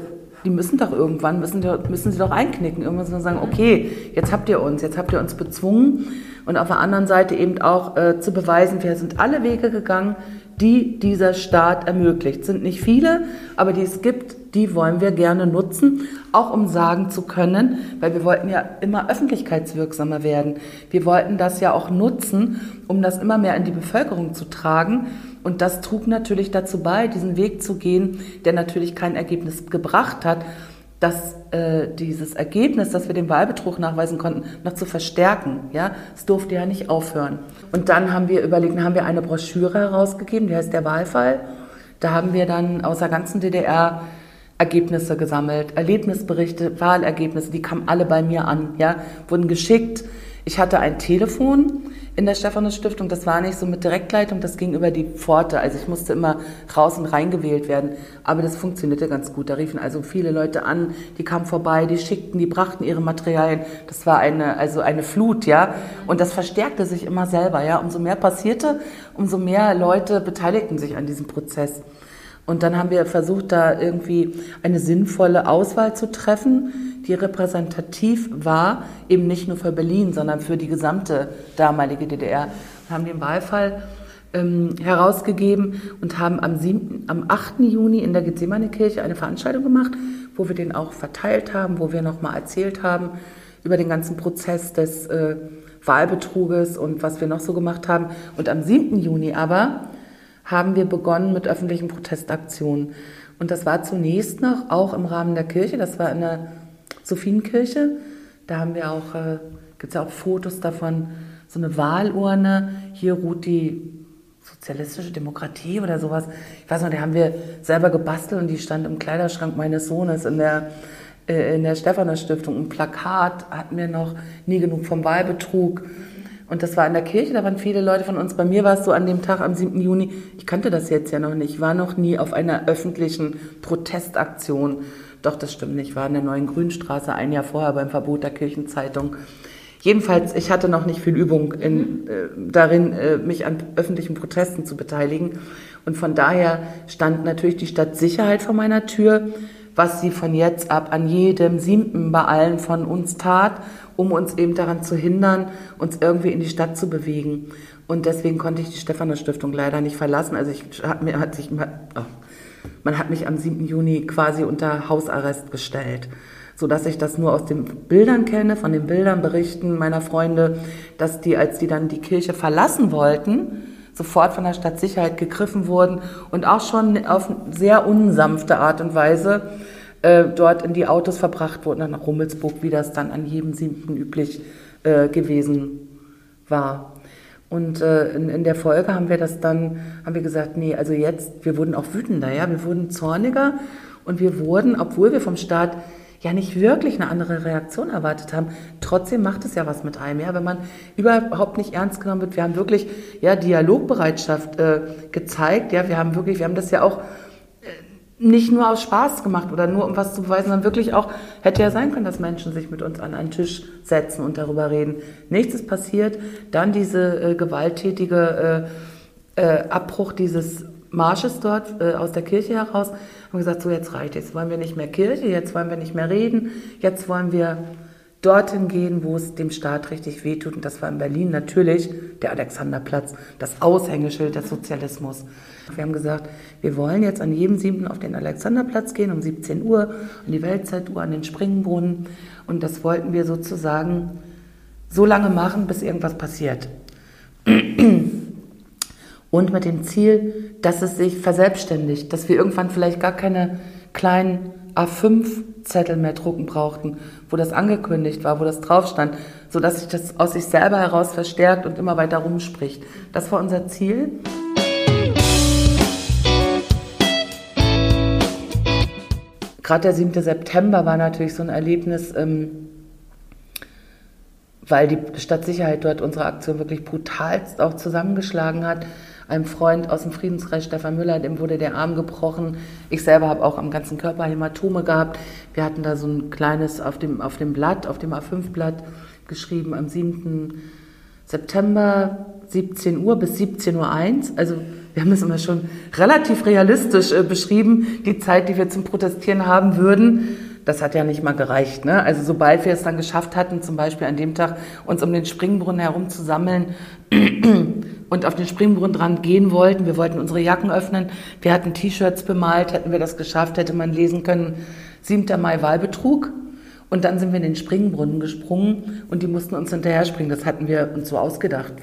die müssen doch irgendwann müssen, müssen sie doch einknicken, irgendwann müssen sie sagen, okay, jetzt habt ihr uns, jetzt habt ihr uns bezwungen. Und auf der anderen Seite eben auch äh, zu beweisen, wir sind alle Wege gegangen, die dieser Staat ermöglicht. Sind nicht viele, aber die es gibt, die wollen wir gerne nutzen, auch um sagen zu können, weil wir wollten ja immer öffentlichkeitswirksamer werden. Wir wollten das ja auch nutzen, um das immer mehr in die Bevölkerung zu tragen. Und das trug natürlich dazu bei, diesen Weg zu gehen, der natürlich kein Ergebnis gebracht hat, dass äh, dieses Ergebnis, dass wir den Wahlbetrug nachweisen konnten, noch zu verstärken. Ja, es durfte ja nicht aufhören. Und dann haben wir überlegt, dann haben wir eine Broschüre herausgegeben, die heißt der Wahlfall. Da haben wir dann aus der ganzen DDR Ergebnisse gesammelt, Erlebnisberichte, Wahlergebnisse, die kamen alle bei mir an, ja, wurden geschickt Ich hatte ein Telefon in der Stephanus Stiftung. Das war nicht so mit Direktleitung, das ging über die Pforte. Also ich musste immer raus und reingewählt werden. Aber das funktionierte ganz gut. Da riefen also viele Leute an, die kamen vorbei, die schickten, die brachten ihre Materialien. Das war eine, also eine Flut, ja. Und das verstärkte sich immer selber, ja. Umso mehr passierte, umso mehr Leute beteiligten sich an diesem Prozess. Und dann haben wir versucht, da irgendwie eine sinnvolle Auswahl zu treffen, die repräsentativ war, eben nicht nur für Berlin, sondern für die gesamte damalige DDR. Wir haben den Wahlfall ähm, herausgegeben und haben am, 7., am 8. Juni in der Gethsemane-Kirche eine Veranstaltung gemacht, wo wir den auch verteilt haben, wo wir nochmal erzählt haben über den ganzen Prozess des äh, Wahlbetruges und was wir noch so gemacht haben. Und am 7. Juni aber haben wir begonnen mit öffentlichen Protestaktionen. Und das war zunächst noch auch im Rahmen der Kirche, das war in der Sophienkirche. Da haben wir auch, äh, gibt es ja auch Fotos davon, so eine Wahlurne. Hier ruht die sozialistische Demokratie oder sowas. Ich weiß noch, die haben wir selber gebastelt und die stand im Kleiderschrank meines Sohnes in der, äh, in der Stephaner Stiftung. Ein Plakat hatten wir noch, nie genug vom Wahlbetrug. Und das war in der Kirche, da waren viele Leute von uns. Bei mir war es so an dem Tag am 7. Juni, ich kannte das jetzt ja noch nicht, ich war noch nie auf einer öffentlichen Protestaktion. Doch, das stimmt nicht, ich war in der neuen Grünstraße ein Jahr vorher beim Verbot der Kirchenzeitung. Jedenfalls, ich hatte noch nicht viel Übung in, äh, darin, äh, mich an öffentlichen Protesten zu beteiligen. Und von daher stand natürlich die Stadtsicherheit vor meiner Tür, was sie von jetzt ab an jedem siebten bei allen von uns tat um uns eben daran zu hindern, uns irgendwie in die Stadt zu bewegen. Und deswegen konnte ich die Stephanus Stiftung leider nicht verlassen. Also ich hat mir hat sich oh, man hat mich am 7. Juni quasi unter Hausarrest gestellt, so dass ich das nur aus den Bildern kenne, von den Bildern berichten meiner Freunde, dass die als die dann die Kirche verlassen wollten, sofort von der Stadtsicherheit gegriffen wurden und auch schon auf sehr unsanfte Art und Weise äh, dort in die Autos verbracht wurden, nach Rummelsburg, wie das dann an jedem siebten üblich äh, gewesen war. Und äh, in, in, der Folge haben wir das dann, haben wir gesagt, nee, also jetzt, wir wurden auch wütender, ja, wir wurden zorniger und wir wurden, obwohl wir vom Staat ja nicht wirklich eine andere Reaktion erwartet haben, trotzdem macht es ja was mit einem, ja, wenn man überhaupt nicht ernst genommen wird. Wir haben wirklich ja Dialogbereitschaft äh, gezeigt, ja, wir haben wirklich, wir haben das ja auch nicht nur aus Spaß gemacht oder nur um was zu beweisen, sondern wirklich auch, hätte ja sein können, dass Menschen sich mit uns an einen Tisch setzen und darüber reden. Nichts ist passiert. Dann diese äh, gewalttätige äh, äh, Abbruch dieses Marsches dort äh, aus der Kirche heraus. Haben gesagt, so jetzt reicht Jetzt wollen wir nicht mehr Kirche, jetzt wollen wir nicht mehr reden, jetzt wollen wir dorthin gehen, wo es dem Staat richtig wehtut. Und das war in Berlin natürlich der Alexanderplatz, das Aushängeschild des Sozialismus. Wir haben gesagt, wir wollen jetzt an jedem siebten auf den Alexanderplatz gehen um 17 Uhr, an die Weltzeituhr, an den Springbrunnen. Und das wollten wir sozusagen so lange machen, bis irgendwas passiert. Und mit dem Ziel, dass es sich verselbstständigt, dass wir irgendwann vielleicht gar keine kleinen A5-Zettel mehr drucken brauchten, wo das angekündigt war, wo das drauf stand, sodass sich das aus sich selber heraus verstärkt und immer weiter rumspricht. Das war unser Ziel. Gerade der 7. September war natürlich so ein Erlebnis, ähm, weil die Stadtsicherheit dort unsere Aktion wirklich brutalst auch zusammengeschlagen hat. Einem Freund aus dem Friedenskreis, Stefan Müller, dem wurde der Arm gebrochen. Ich selber habe auch am ganzen Körper Hämatome gehabt. Wir hatten da so ein kleines auf dem, auf dem Blatt, auf dem A5-Blatt geschrieben am 7. September 17 Uhr bis 17.01 Uhr. Also wir haben das immer schon relativ realistisch äh, beschrieben, die Zeit, die wir zum Protestieren haben würden. Das hat ja nicht mal gereicht. Ne? Also sobald wir es dann geschafft hatten, zum Beispiel an dem Tag uns um den Springbrunnen herum zu sammeln und auf den Springbrunnen dran gehen wollten, wir wollten unsere Jacken öffnen, wir hatten T-Shirts bemalt, hätten wir das geschafft, hätte man lesen können, 7. Mai Wahlbetrug. Und dann sind wir in den Springbrunnen gesprungen und die mussten uns hinterher springen. Das hatten wir uns so ausgedacht.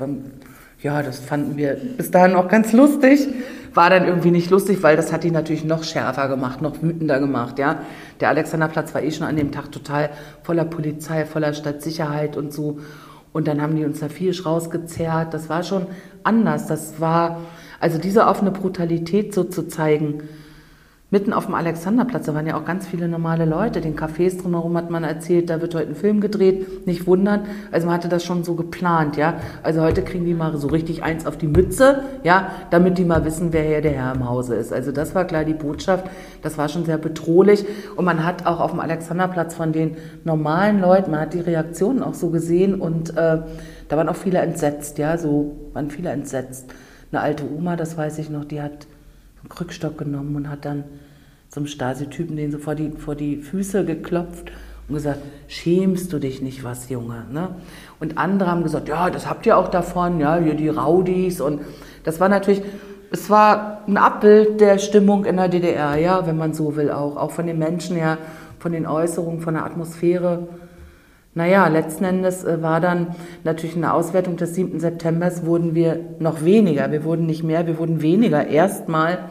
Ja, das fanden wir bis dahin auch ganz lustig. War dann irgendwie nicht lustig, weil das hat die natürlich noch schärfer gemacht, noch wütender gemacht, ja. Der Alexanderplatz war eh schon an dem Tag total voller Polizei, voller Stadtsicherheit und so. Und dann haben die uns da viel rausgezerrt. Das war schon anders. Das war, also diese offene Brutalität so zu zeigen, mitten auf dem Alexanderplatz, da waren ja auch ganz viele normale Leute. Den Cafés drumherum hat man erzählt, da wird heute ein Film gedreht. Nicht wundern. Also man hatte das schon so geplant, ja. Also heute kriegen die mal so richtig eins auf die Mütze, ja, damit die mal wissen, wer hier der Herr im Hause ist. Also das war klar die Botschaft. Das war schon sehr bedrohlich. Und man hat auch auf dem Alexanderplatz von den normalen Leuten, man hat die Reaktionen auch so gesehen und äh, da waren auch viele entsetzt, ja, so waren viele entsetzt. Eine alte Oma, das weiß ich noch, die hat Krückstock genommen und hat dann zum Stasi-Typen den so vor die, vor die Füße geklopft und gesagt, schämst du dich nicht was, Junge? Ne? Und andere haben gesagt, ja, das habt ihr auch davon, ja, hier die Raudis und das war natürlich, es war ein Abbild der Stimmung in der DDR, ja, wenn man so will auch, auch von den Menschen her, von den Äußerungen, von der Atmosphäre. Naja, letzten Endes äh, war dann natürlich eine Auswertung des 7. September, wurden wir noch weniger. Wir wurden nicht mehr, wir wurden weniger. Erstmal,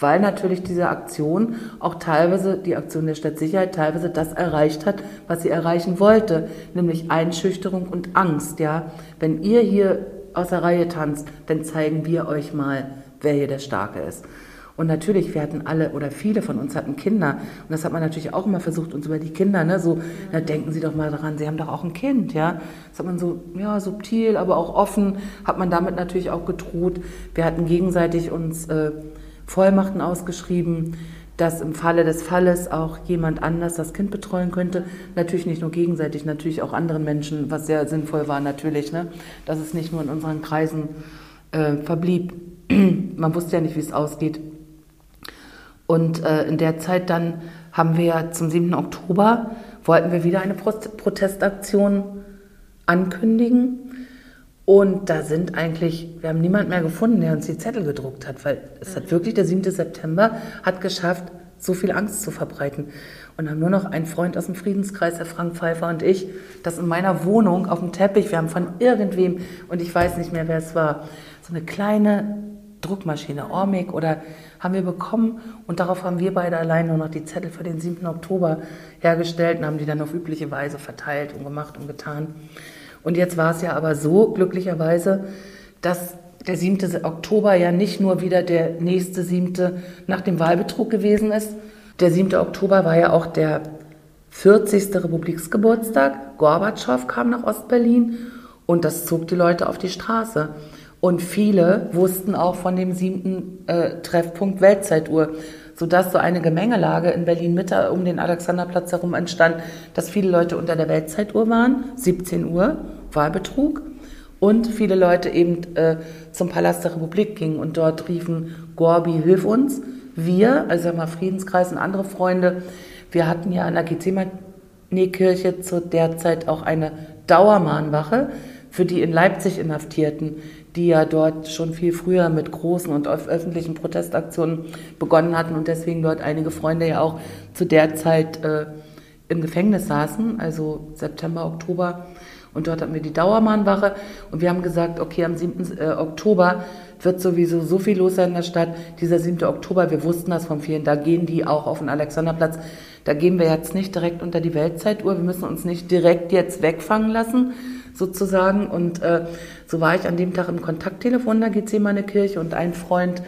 weil natürlich diese Aktion auch teilweise, die Aktion der Stadtsicherheit, teilweise das erreicht hat, was sie erreichen wollte, nämlich Einschüchterung und Angst. Ja, Wenn ihr hier aus der Reihe tanzt, dann zeigen wir euch mal, wer hier der Starke ist. Und natürlich, wir hatten alle oder viele von uns hatten Kinder. Und das hat man natürlich auch immer versucht, uns über die Kinder, ne, so, na, denken Sie doch mal daran, Sie haben doch auch ein Kind, ja. Das hat man so, ja, subtil, aber auch offen, hat man damit natürlich auch gedroht. Wir hatten gegenseitig uns äh, Vollmachten ausgeschrieben, dass im Falle des Falles auch jemand anders das Kind betreuen könnte. Natürlich nicht nur gegenseitig, natürlich auch anderen Menschen, was sehr sinnvoll war natürlich, ne? dass es nicht nur in unseren Kreisen äh, verblieb. Man wusste ja nicht, wie es ausgeht. Und äh, in der Zeit dann haben wir zum 7. Oktober, wollten wir wieder eine Protestaktion ankündigen. Und da sind eigentlich, wir haben niemand mehr gefunden, der uns die Zettel gedruckt hat, weil es hat wirklich der 7. September hat geschafft, so viel Angst zu verbreiten. Und haben nur noch ein Freund aus dem Friedenskreis, der Frank Pfeiffer und ich, das in meiner Wohnung auf dem Teppich, wir haben von irgendwem, und ich weiß nicht mehr, wer es war, so eine kleine Druckmaschine, Ormig oder haben wir bekommen und darauf haben wir beide allein nur noch die Zettel für den 7. Oktober hergestellt und haben die dann auf übliche Weise verteilt und gemacht und getan. Und jetzt war es ja aber so, glücklicherweise, dass der 7. Oktober ja nicht nur wieder der nächste 7. nach dem Wahlbetrug gewesen ist. Der 7. Oktober war ja auch der 40. Republiksgeburtstag. Gorbatschow kam nach Ostberlin und das zog die Leute auf die Straße. Und viele wussten auch von dem siebten äh, Treffpunkt Weltzeituhr, sodass so eine Gemengelage in Berlin-Mitte um den Alexanderplatz herum entstand, dass viele Leute unter der Weltzeituhr waren, 17 Uhr, Wahlbetrug, und viele Leute eben äh, zum Palast der Republik gingen und dort riefen, Gorbi, hilf uns. Wir, also mal Friedenskreis und andere Freunde, wir hatten ja an der Gethsemane-Kirche zu der Zeit auch eine Dauermahnwache für die in Leipzig Inhaftierten, die ja dort schon viel früher mit großen und öffentlichen Protestaktionen begonnen hatten und deswegen dort einige Freunde ja auch zu der Zeit äh, im Gefängnis saßen, also September, Oktober. Und dort hatten wir die Dauermahnwache und wir haben gesagt, okay, am 7. Äh, Oktober wird sowieso so viel los sein in der Stadt. Dieser 7. Oktober, wir wussten das von vielen, da gehen die auch auf den Alexanderplatz. Da gehen wir jetzt nicht direkt unter die Weltzeituhr, wir müssen uns nicht direkt jetzt wegfangen lassen, sozusagen. Und äh, so war ich an dem Tag im Kontakttelefon der Gethsemane Kirche und ein Freund,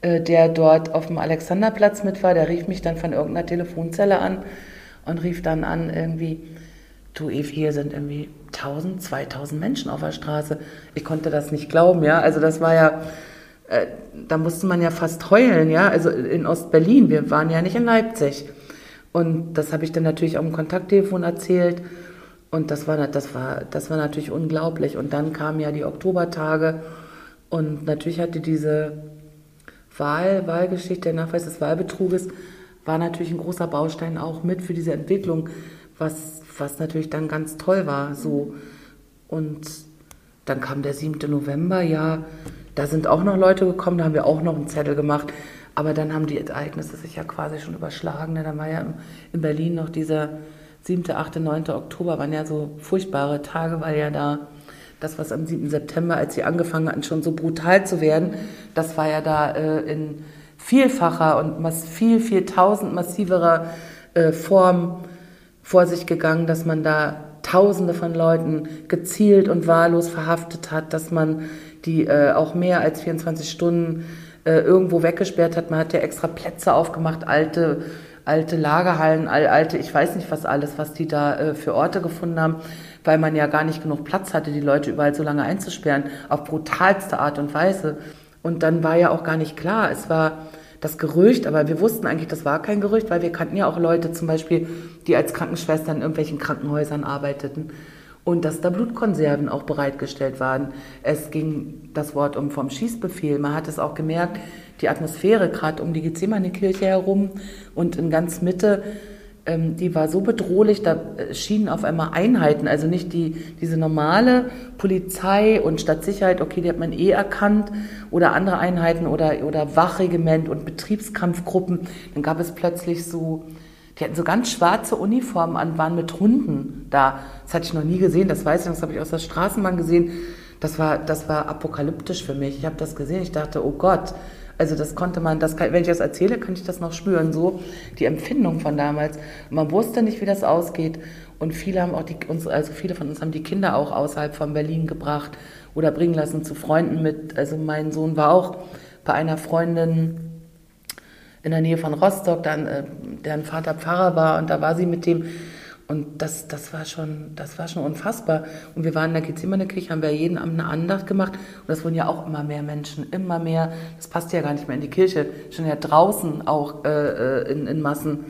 äh, der dort auf dem Alexanderplatz mit war, der rief mich dann von irgendeiner Telefonzelle an und rief dann an irgendwie, du Eve, hier sind irgendwie 1000, 2000 Menschen auf der Straße. Ich konnte das nicht glauben, ja. Also das war ja, äh, da musste man ja fast heulen, ja. Also in Ostberlin, wir waren ja nicht in Leipzig. Und das habe ich dann natürlich auch im Kontakttelefon erzählt. Und das war, das, war, das war natürlich unglaublich. Und dann kamen ja die Oktobertage und natürlich hatte diese Wahl, Wahlgeschichte, der Nachweis des Wahlbetruges, war natürlich ein großer Baustein auch mit für diese Entwicklung, was, was natürlich dann ganz toll war. So. Und dann kam der 7. November, ja, da sind auch noch Leute gekommen, da haben wir auch noch einen Zettel gemacht. Aber dann haben die Ereignisse sich ja quasi schon überschlagen. Ne? Dann war ja in Berlin noch dieser 7., 8., 9. Oktober waren ja so furchtbare Tage, weil ja da das, was am 7. September, als sie angefangen hatten, schon so brutal zu werden, das war ja da äh, in vielfacher und viel, viel tausend massiverer äh, Form vor sich gegangen, dass man da Tausende von Leuten gezielt und wahllos verhaftet hat, dass man die äh, auch mehr als 24 Stunden äh, irgendwo weggesperrt hat. Man hat ja extra Plätze aufgemacht, alte, alte Lagerhallen, all, alte, ich weiß nicht was alles, was die da äh, für Orte gefunden haben, weil man ja gar nicht genug Platz hatte, die Leute überall so lange einzusperren, auf brutalste Art und Weise. Und dann war ja auch gar nicht klar, es war das Gerücht, aber wir wussten eigentlich, das war kein Gerücht, weil wir kannten ja auch Leute zum Beispiel, die als Krankenschwestern in irgendwelchen Krankenhäusern arbeiteten und dass da Blutkonserven auch bereitgestellt waren. Es ging das Wort um vom Schießbefehl. Man hat es auch gemerkt, die Atmosphäre gerade um die Gethsemane-Kirche herum und in ganz Mitte, ähm, die war so bedrohlich, da äh, schienen auf einmal Einheiten, also nicht die, diese normale Polizei und Stadtsicherheit, okay, die hat man eh erkannt, oder andere Einheiten oder, oder Wachregiment und Betriebskampfgruppen. Dann gab es plötzlich so die hatten so ganz schwarze Uniformen an, waren mit Hunden da. Das hatte ich noch nie gesehen, das weiß ich, das habe ich aus der Straßenbahn gesehen. Das war, das war apokalyptisch für mich. Ich habe das gesehen, ich dachte, oh Gott, also das konnte man, das kann, wenn ich das erzähle, kann ich das noch spüren, so die Empfindung von damals. Man wusste nicht, wie das ausgeht und viele haben auch die, uns, also viele von uns haben die Kinder auch außerhalb von Berlin gebracht oder bringen lassen zu Freunden mit. Also mein Sohn war auch bei einer Freundin in der Nähe von Rostock, dann, äh, deren Vater Pfarrer war und da war sie mit dem. Und das, das, war schon, das war schon unfassbar. Und wir waren in der Gethsemane-Kirche, haben wir jeden Abend eine Andacht gemacht. Und das wurden ja auch immer mehr Menschen, immer mehr. Das passt ja gar nicht mehr in die Kirche, schon ja draußen auch äh, äh in, in Massen.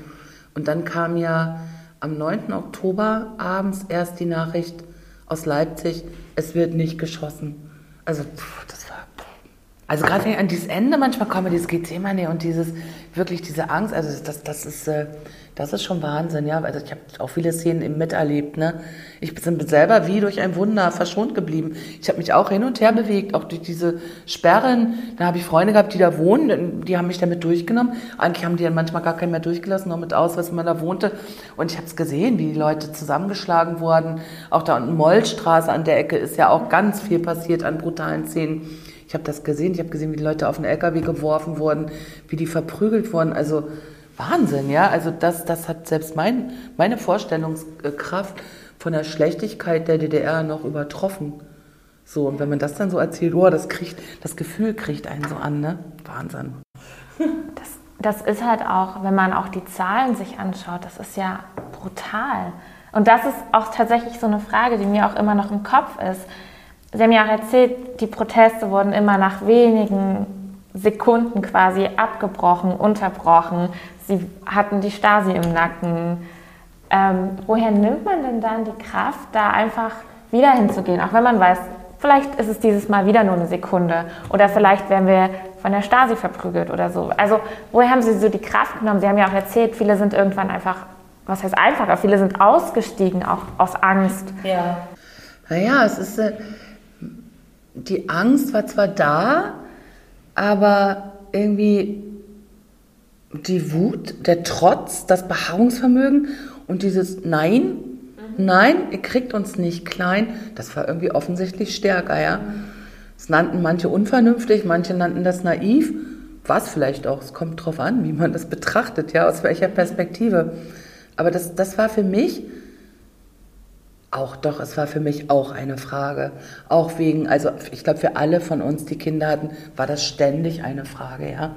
Und dann kam ja am 9. Oktober abends erst die Nachricht aus Leipzig, es wird nicht geschossen. Also pff, das also gerade an dieses Ende manchmal komme, dieses Gethsemane und dieses, wirklich diese Angst, also das, das ist, äh, das ist schon Wahnsinn, ja. Also ich habe auch viele Szenen eben miterlebt, ne. Ich bin selber wie durch ein Wunder verschont geblieben. Ich habe mich auch hin und her bewegt, auch durch diese Sperren. Da habe ich Freunde gehabt, die da wohnen, die haben mich damit durchgenommen. Eigentlich haben die dann manchmal gar keinen mehr durchgelassen, nur mit Ausweis, wenn man da wohnte. Und ich habe es gesehen, wie die Leute zusammengeschlagen wurden. Auch da unten Mollstraße an der Ecke ist ja auch ganz viel passiert an brutalen Szenen. Ich habe das gesehen, ich habe gesehen, wie die Leute auf den LKW geworfen wurden, wie die verprügelt wurden. Also Wahnsinn, ja. Also das, das hat selbst mein, meine Vorstellungskraft von der Schlechtigkeit der DDR noch übertroffen. So, und wenn man das dann so erzählt, oh, das kriegt, das Gefühl kriegt einen so an, ne? Wahnsinn. Das, das ist halt auch, wenn man auch die Zahlen sich anschaut, das ist ja brutal. Und das ist auch tatsächlich so eine Frage, die mir auch immer noch im Kopf ist. Sie haben ja auch erzählt, die Proteste wurden immer nach wenigen Sekunden quasi abgebrochen, unterbrochen. Sie hatten die Stasi im Nacken. Ähm, woher nimmt man denn dann die Kraft, da einfach wieder hinzugehen? Auch wenn man weiß, vielleicht ist es dieses Mal wieder nur eine Sekunde oder vielleicht werden wir von der Stasi verprügelt oder so. Also woher haben Sie so die Kraft genommen? Sie haben ja auch erzählt, viele sind irgendwann einfach, was heißt einfacher, viele sind ausgestiegen, auch aus Angst. Ja. Naja, es ist... Die Angst war zwar da, aber irgendwie die Wut, der Trotz, das Beharrungsvermögen und dieses Nein, mhm. nein, ihr kriegt uns nicht klein, das war irgendwie offensichtlich stärker, ja. Das nannten manche unvernünftig, manche nannten das naiv, was vielleicht auch, es kommt drauf an, wie man das betrachtet, ja, aus welcher Perspektive. Aber das, das war für mich auch doch, es war für mich auch eine Frage. Auch wegen, also ich glaube, für alle von uns, die Kinder hatten, war das ständig eine Frage, ja.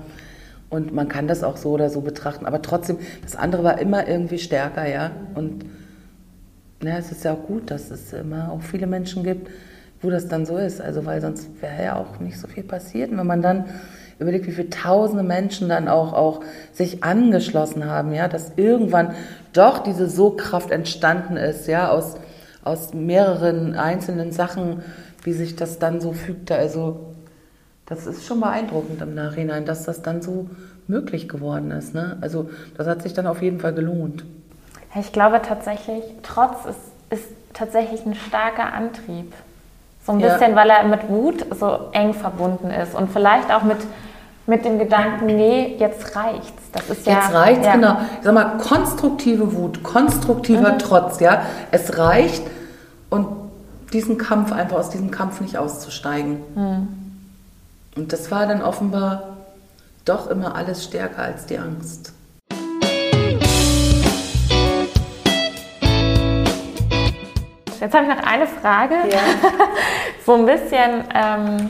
Und man kann das auch so oder so betrachten. Aber trotzdem, das andere war immer irgendwie stärker, ja. Und ja, es ist ja auch gut, dass es immer auch viele Menschen gibt, wo das dann so ist. Also, weil sonst wäre ja auch nicht so viel passiert. Und wenn man dann überlegt, wie viele tausende Menschen dann auch, auch sich angeschlossen haben, ja, dass irgendwann doch diese So-Kraft entstanden ist, ja, aus aus mehreren einzelnen Sachen, wie sich das dann so fügte. Also das ist schon beeindruckend im Nachhinein, dass das dann so möglich geworden ist. Ne? Also das hat sich dann auf jeden Fall gelohnt. Ich glaube tatsächlich, Trotz ist, ist tatsächlich ein starker Antrieb. So ein bisschen, ja. weil er mit Wut so eng verbunden ist und vielleicht auch mit, mit dem Gedanken, nee, jetzt reicht's. Das ist ja, jetzt reicht's, ja. genau. Ich sag mal, konstruktive Wut, konstruktiver mhm. Trotz, ja. Es reicht, und diesen Kampf, einfach aus diesem Kampf nicht auszusteigen. Mhm. Und das war dann offenbar doch immer alles stärker als die Angst. Jetzt habe ich noch eine Frage. Ja. so ein bisschen ähm,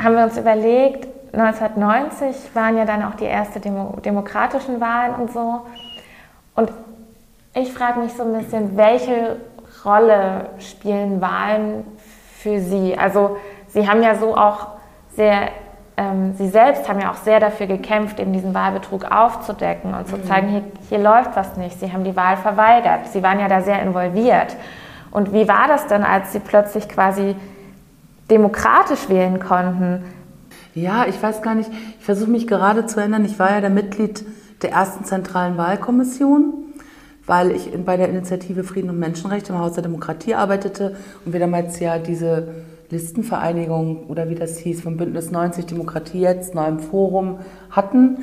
haben wir uns überlegt, 1990 waren ja dann auch die ersten Demo demokratischen Wahlen und so. Und ich frage mich so ein bisschen, welche Rolle spielen Wahlen für Sie? Also Sie haben ja so auch sehr, ähm, Sie selbst haben ja auch sehr dafür gekämpft, eben diesen Wahlbetrug aufzudecken und zu mhm. zeigen, hier, hier läuft was nicht. Sie haben die Wahl verweigert. Sie waren ja da sehr involviert. Und wie war das denn, als Sie plötzlich quasi demokratisch wählen konnten? Ja, ich weiß gar nicht. Ich versuche mich gerade zu erinnern. Ich war ja der Mitglied der ersten zentralen Wahlkommission, weil ich bei der Initiative Frieden und Menschenrechte im Haus der Demokratie arbeitete und wir damals ja diese Listenvereinigung oder wie das hieß, von Bündnis 90 Demokratie jetzt, neuem Forum hatten.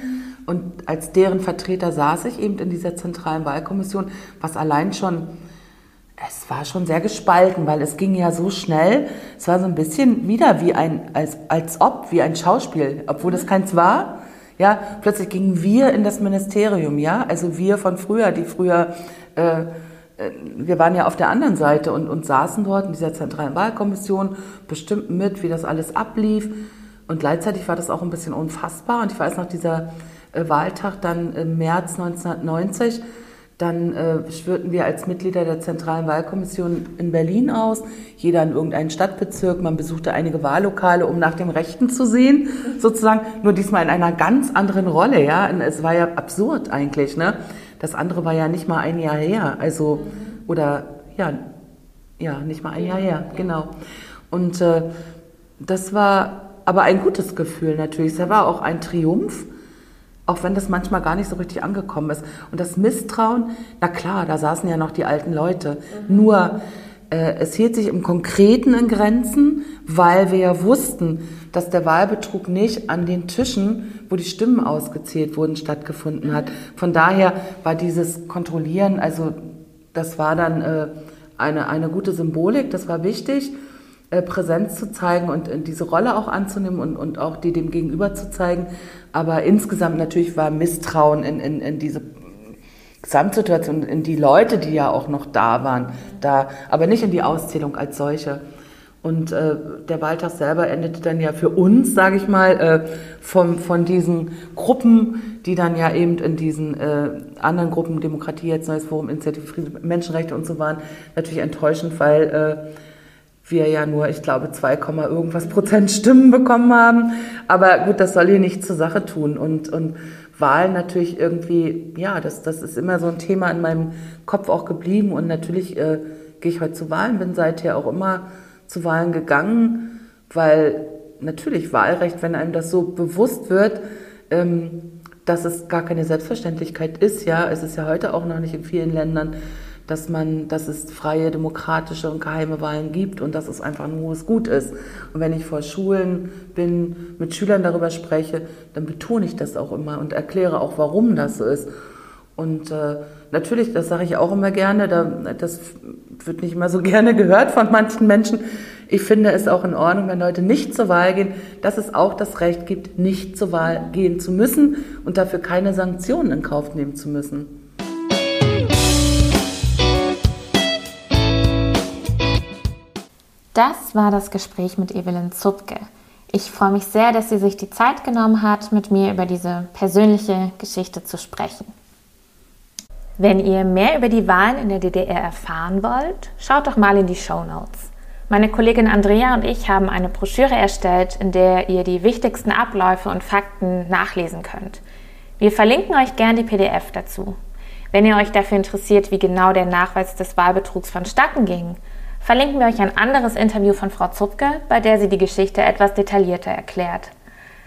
Und als deren Vertreter saß ich eben in dieser zentralen Wahlkommission, was allein schon es war schon sehr gespalten, weil es ging ja so schnell. Es war so ein bisschen wieder wie ein, als, als ob, wie ein Schauspiel, obwohl das keins war. Ja, plötzlich gingen wir in das Ministerium, ja, also wir von früher, die früher, äh, äh, wir waren ja auf der anderen Seite und, und saßen dort in dieser zentralen Wahlkommission, bestimmten mit, wie das alles ablief. Und gleichzeitig war das auch ein bisschen unfassbar. Und ich weiß noch, dieser äh, Wahltag dann im März 1990, dann äh, schwörten wir als Mitglieder der Zentralen Wahlkommission in Berlin aus, jeder in irgendeinen Stadtbezirk. Man besuchte einige Wahllokale, um nach dem Rechten zu sehen, sozusagen. Nur diesmal in einer ganz anderen Rolle, ja. Und es war ja absurd eigentlich, ne? Das andere war ja nicht mal ein Jahr her, also oder ja, ja, nicht mal ein Jahr her, genau. Und äh, das war aber ein gutes Gefühl natürlich. Es war auch ein Triumph auch wenn das manchmal gar nicht so richtig angekommen ist. Und das Misstrauen, na klar, da saßen ja noch die alten Leute. Mhm. Nur äh, es hielt sich im Konkreten in Grenzen, weil wir ja wussten, dass der Wahlbetrug nicht an den Tischen, wo die Stimmen ausgezählt wurden, stattgefunden hat. Von daher war dieses Kontrollieren, also das war dann äh, eine, eine gute Symbolik, das war wichtig. Äh, Präsenz zu zeigen und äh, diese Rolle auch anzunehmen und, und auch die dem Gegenüber zu zeigen. Aber insgesamt natürlich war Misstrauen in, in, in diese Gesamtsituation, in die Leute, die ja auch noch da waren, da, aber nicht in die Auszählung als solche. Und äh, der Wahltag selber endete dann ja für uns, sage ich mal, äh, von, von diesen Gruppen, die dann ja eben in diesen äh, anderen Gruppen, Demokratie, jetzt Neues Forum, Initiative Frieden, Menschenrechte und so waren, natürlich enttäuschend, weil äh, wir ja nur, ich glaube, 2, irgendwas Prozent Stimmen bekommen haben. Aber gut, das soll hier nicht zur Sache tun. Und, und Wahlen natürlich irgendwie, ja, das, das ist immer so ein Thema in meinem Kopf auch geblieben. Und natürlich äh, gehe ich heute zu Wahlen, bin seither auch immer zu Wahlen gegangen, weil natürlich Wahlrecht, wenn einem das so bewusst wird, ähm, dass es gar keine Selbstverständlichkeit ist, ja, es ist ja heute auch noch nicht in vielen Ländern, dass man, dass es freie, demokratische und geheime Wahlen gibt und dass es einfach ein hohes Gut ist. Und wenn ich vor Schulen bin, mit Schülern darüber spreche, dann betone ich das auch immer und erkläre auch, warum das so ist. Und äh, natürlich, das sage ich auch immer gerne, da, das wird nicht immer so gerne gehört von manchen Menschen. Ich finde es auch in Ordnung, wenn Leute nicht zur Wahl gehen, dass es auch das Recht gibt, nicht zur Wahl gehen zu müssen und dafür keine Sanktionen in Kauf nehmen zu müssen. Das war das Gespräch mit Evelyn Zupke. Ich freue mich sehr, dass sie sich die Zeit genommen hat, mit mir über diese persönliche Geschichte zu sprechen. Wenn ihr mehr über die Wahlen in der DDR erfahren wollt, schaut doch mal in die Show Notes. Meine Kollegin Andrea und ich haben eine Broschüre erstellt, in der ihr die wichtigsten Abläufe und Fakten nachlesen könnt. Wir verlinken euch gern die PDF dazu. Wenn ihr euch dafür interessiert, wie genau der Nachweis des Wahlbetrugs vonstatten ging verlinken wir euch ein anderes Interview von Frau Zupke, bei der sie die Geschichte etwas detaillierter erklärt.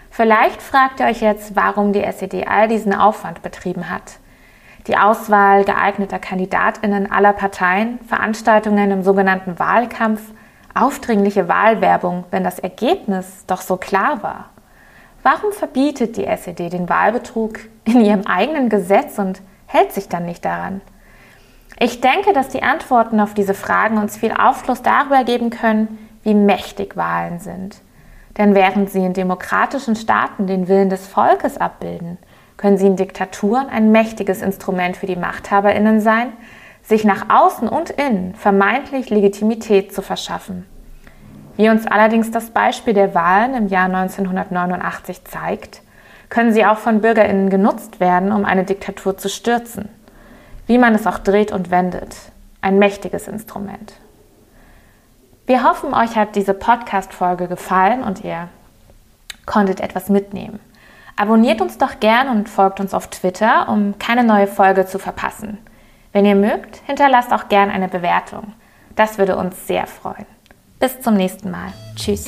Vielleicht fragt ihr euch jetzt, warum die SED all diesen Aufwand betrieben hat. Die Auswahl geeigneter Kandidatinnen aller Parteien, Veranstaltungen im sogenannten Wahlkampf, aufdringliche Wahlwerbung, wenn das Ergebnis doch so klar war. Warum verbietet die SED den Wahlbetrug in ihrem eigenen Gesetz und hält sich dann nicht daran? Ich denke, dass die Antworten auf diese Fragen uns viel Aufschluss darüber geben können, wie mächtig Wahlen sind. Denn während sie in demokratischen Staaten den Willen des Volkes abbilden, können sie in Diktaturen ein mächtiges Instrument für die Machthaberinnen sein, sich nach außen und innen vermeintlich Legitimität zu verschaffen. Wie uns allerdings das Beispiel der Wahlen im Jahr 1989 zeigt, können sie auch von Bürgerinnen genutzt werden, um eine Diktatur zu stürzen. Wie man es auch dreht und wendet. Ein mächtiges Instrument. Wir hoffen, euch hat diese Podcast-Folge gefallen und ihr konntet etwas mitnehmen. Abonniert uns doch gern und folgt uns auf Twitter, um keine neue Folge zu verpassen. Wenn ihr mögt, hinterlasst auch gern eine Bewertung. Das würde uns sehr freuen. Bis zum nächsten Mal. Tschüss.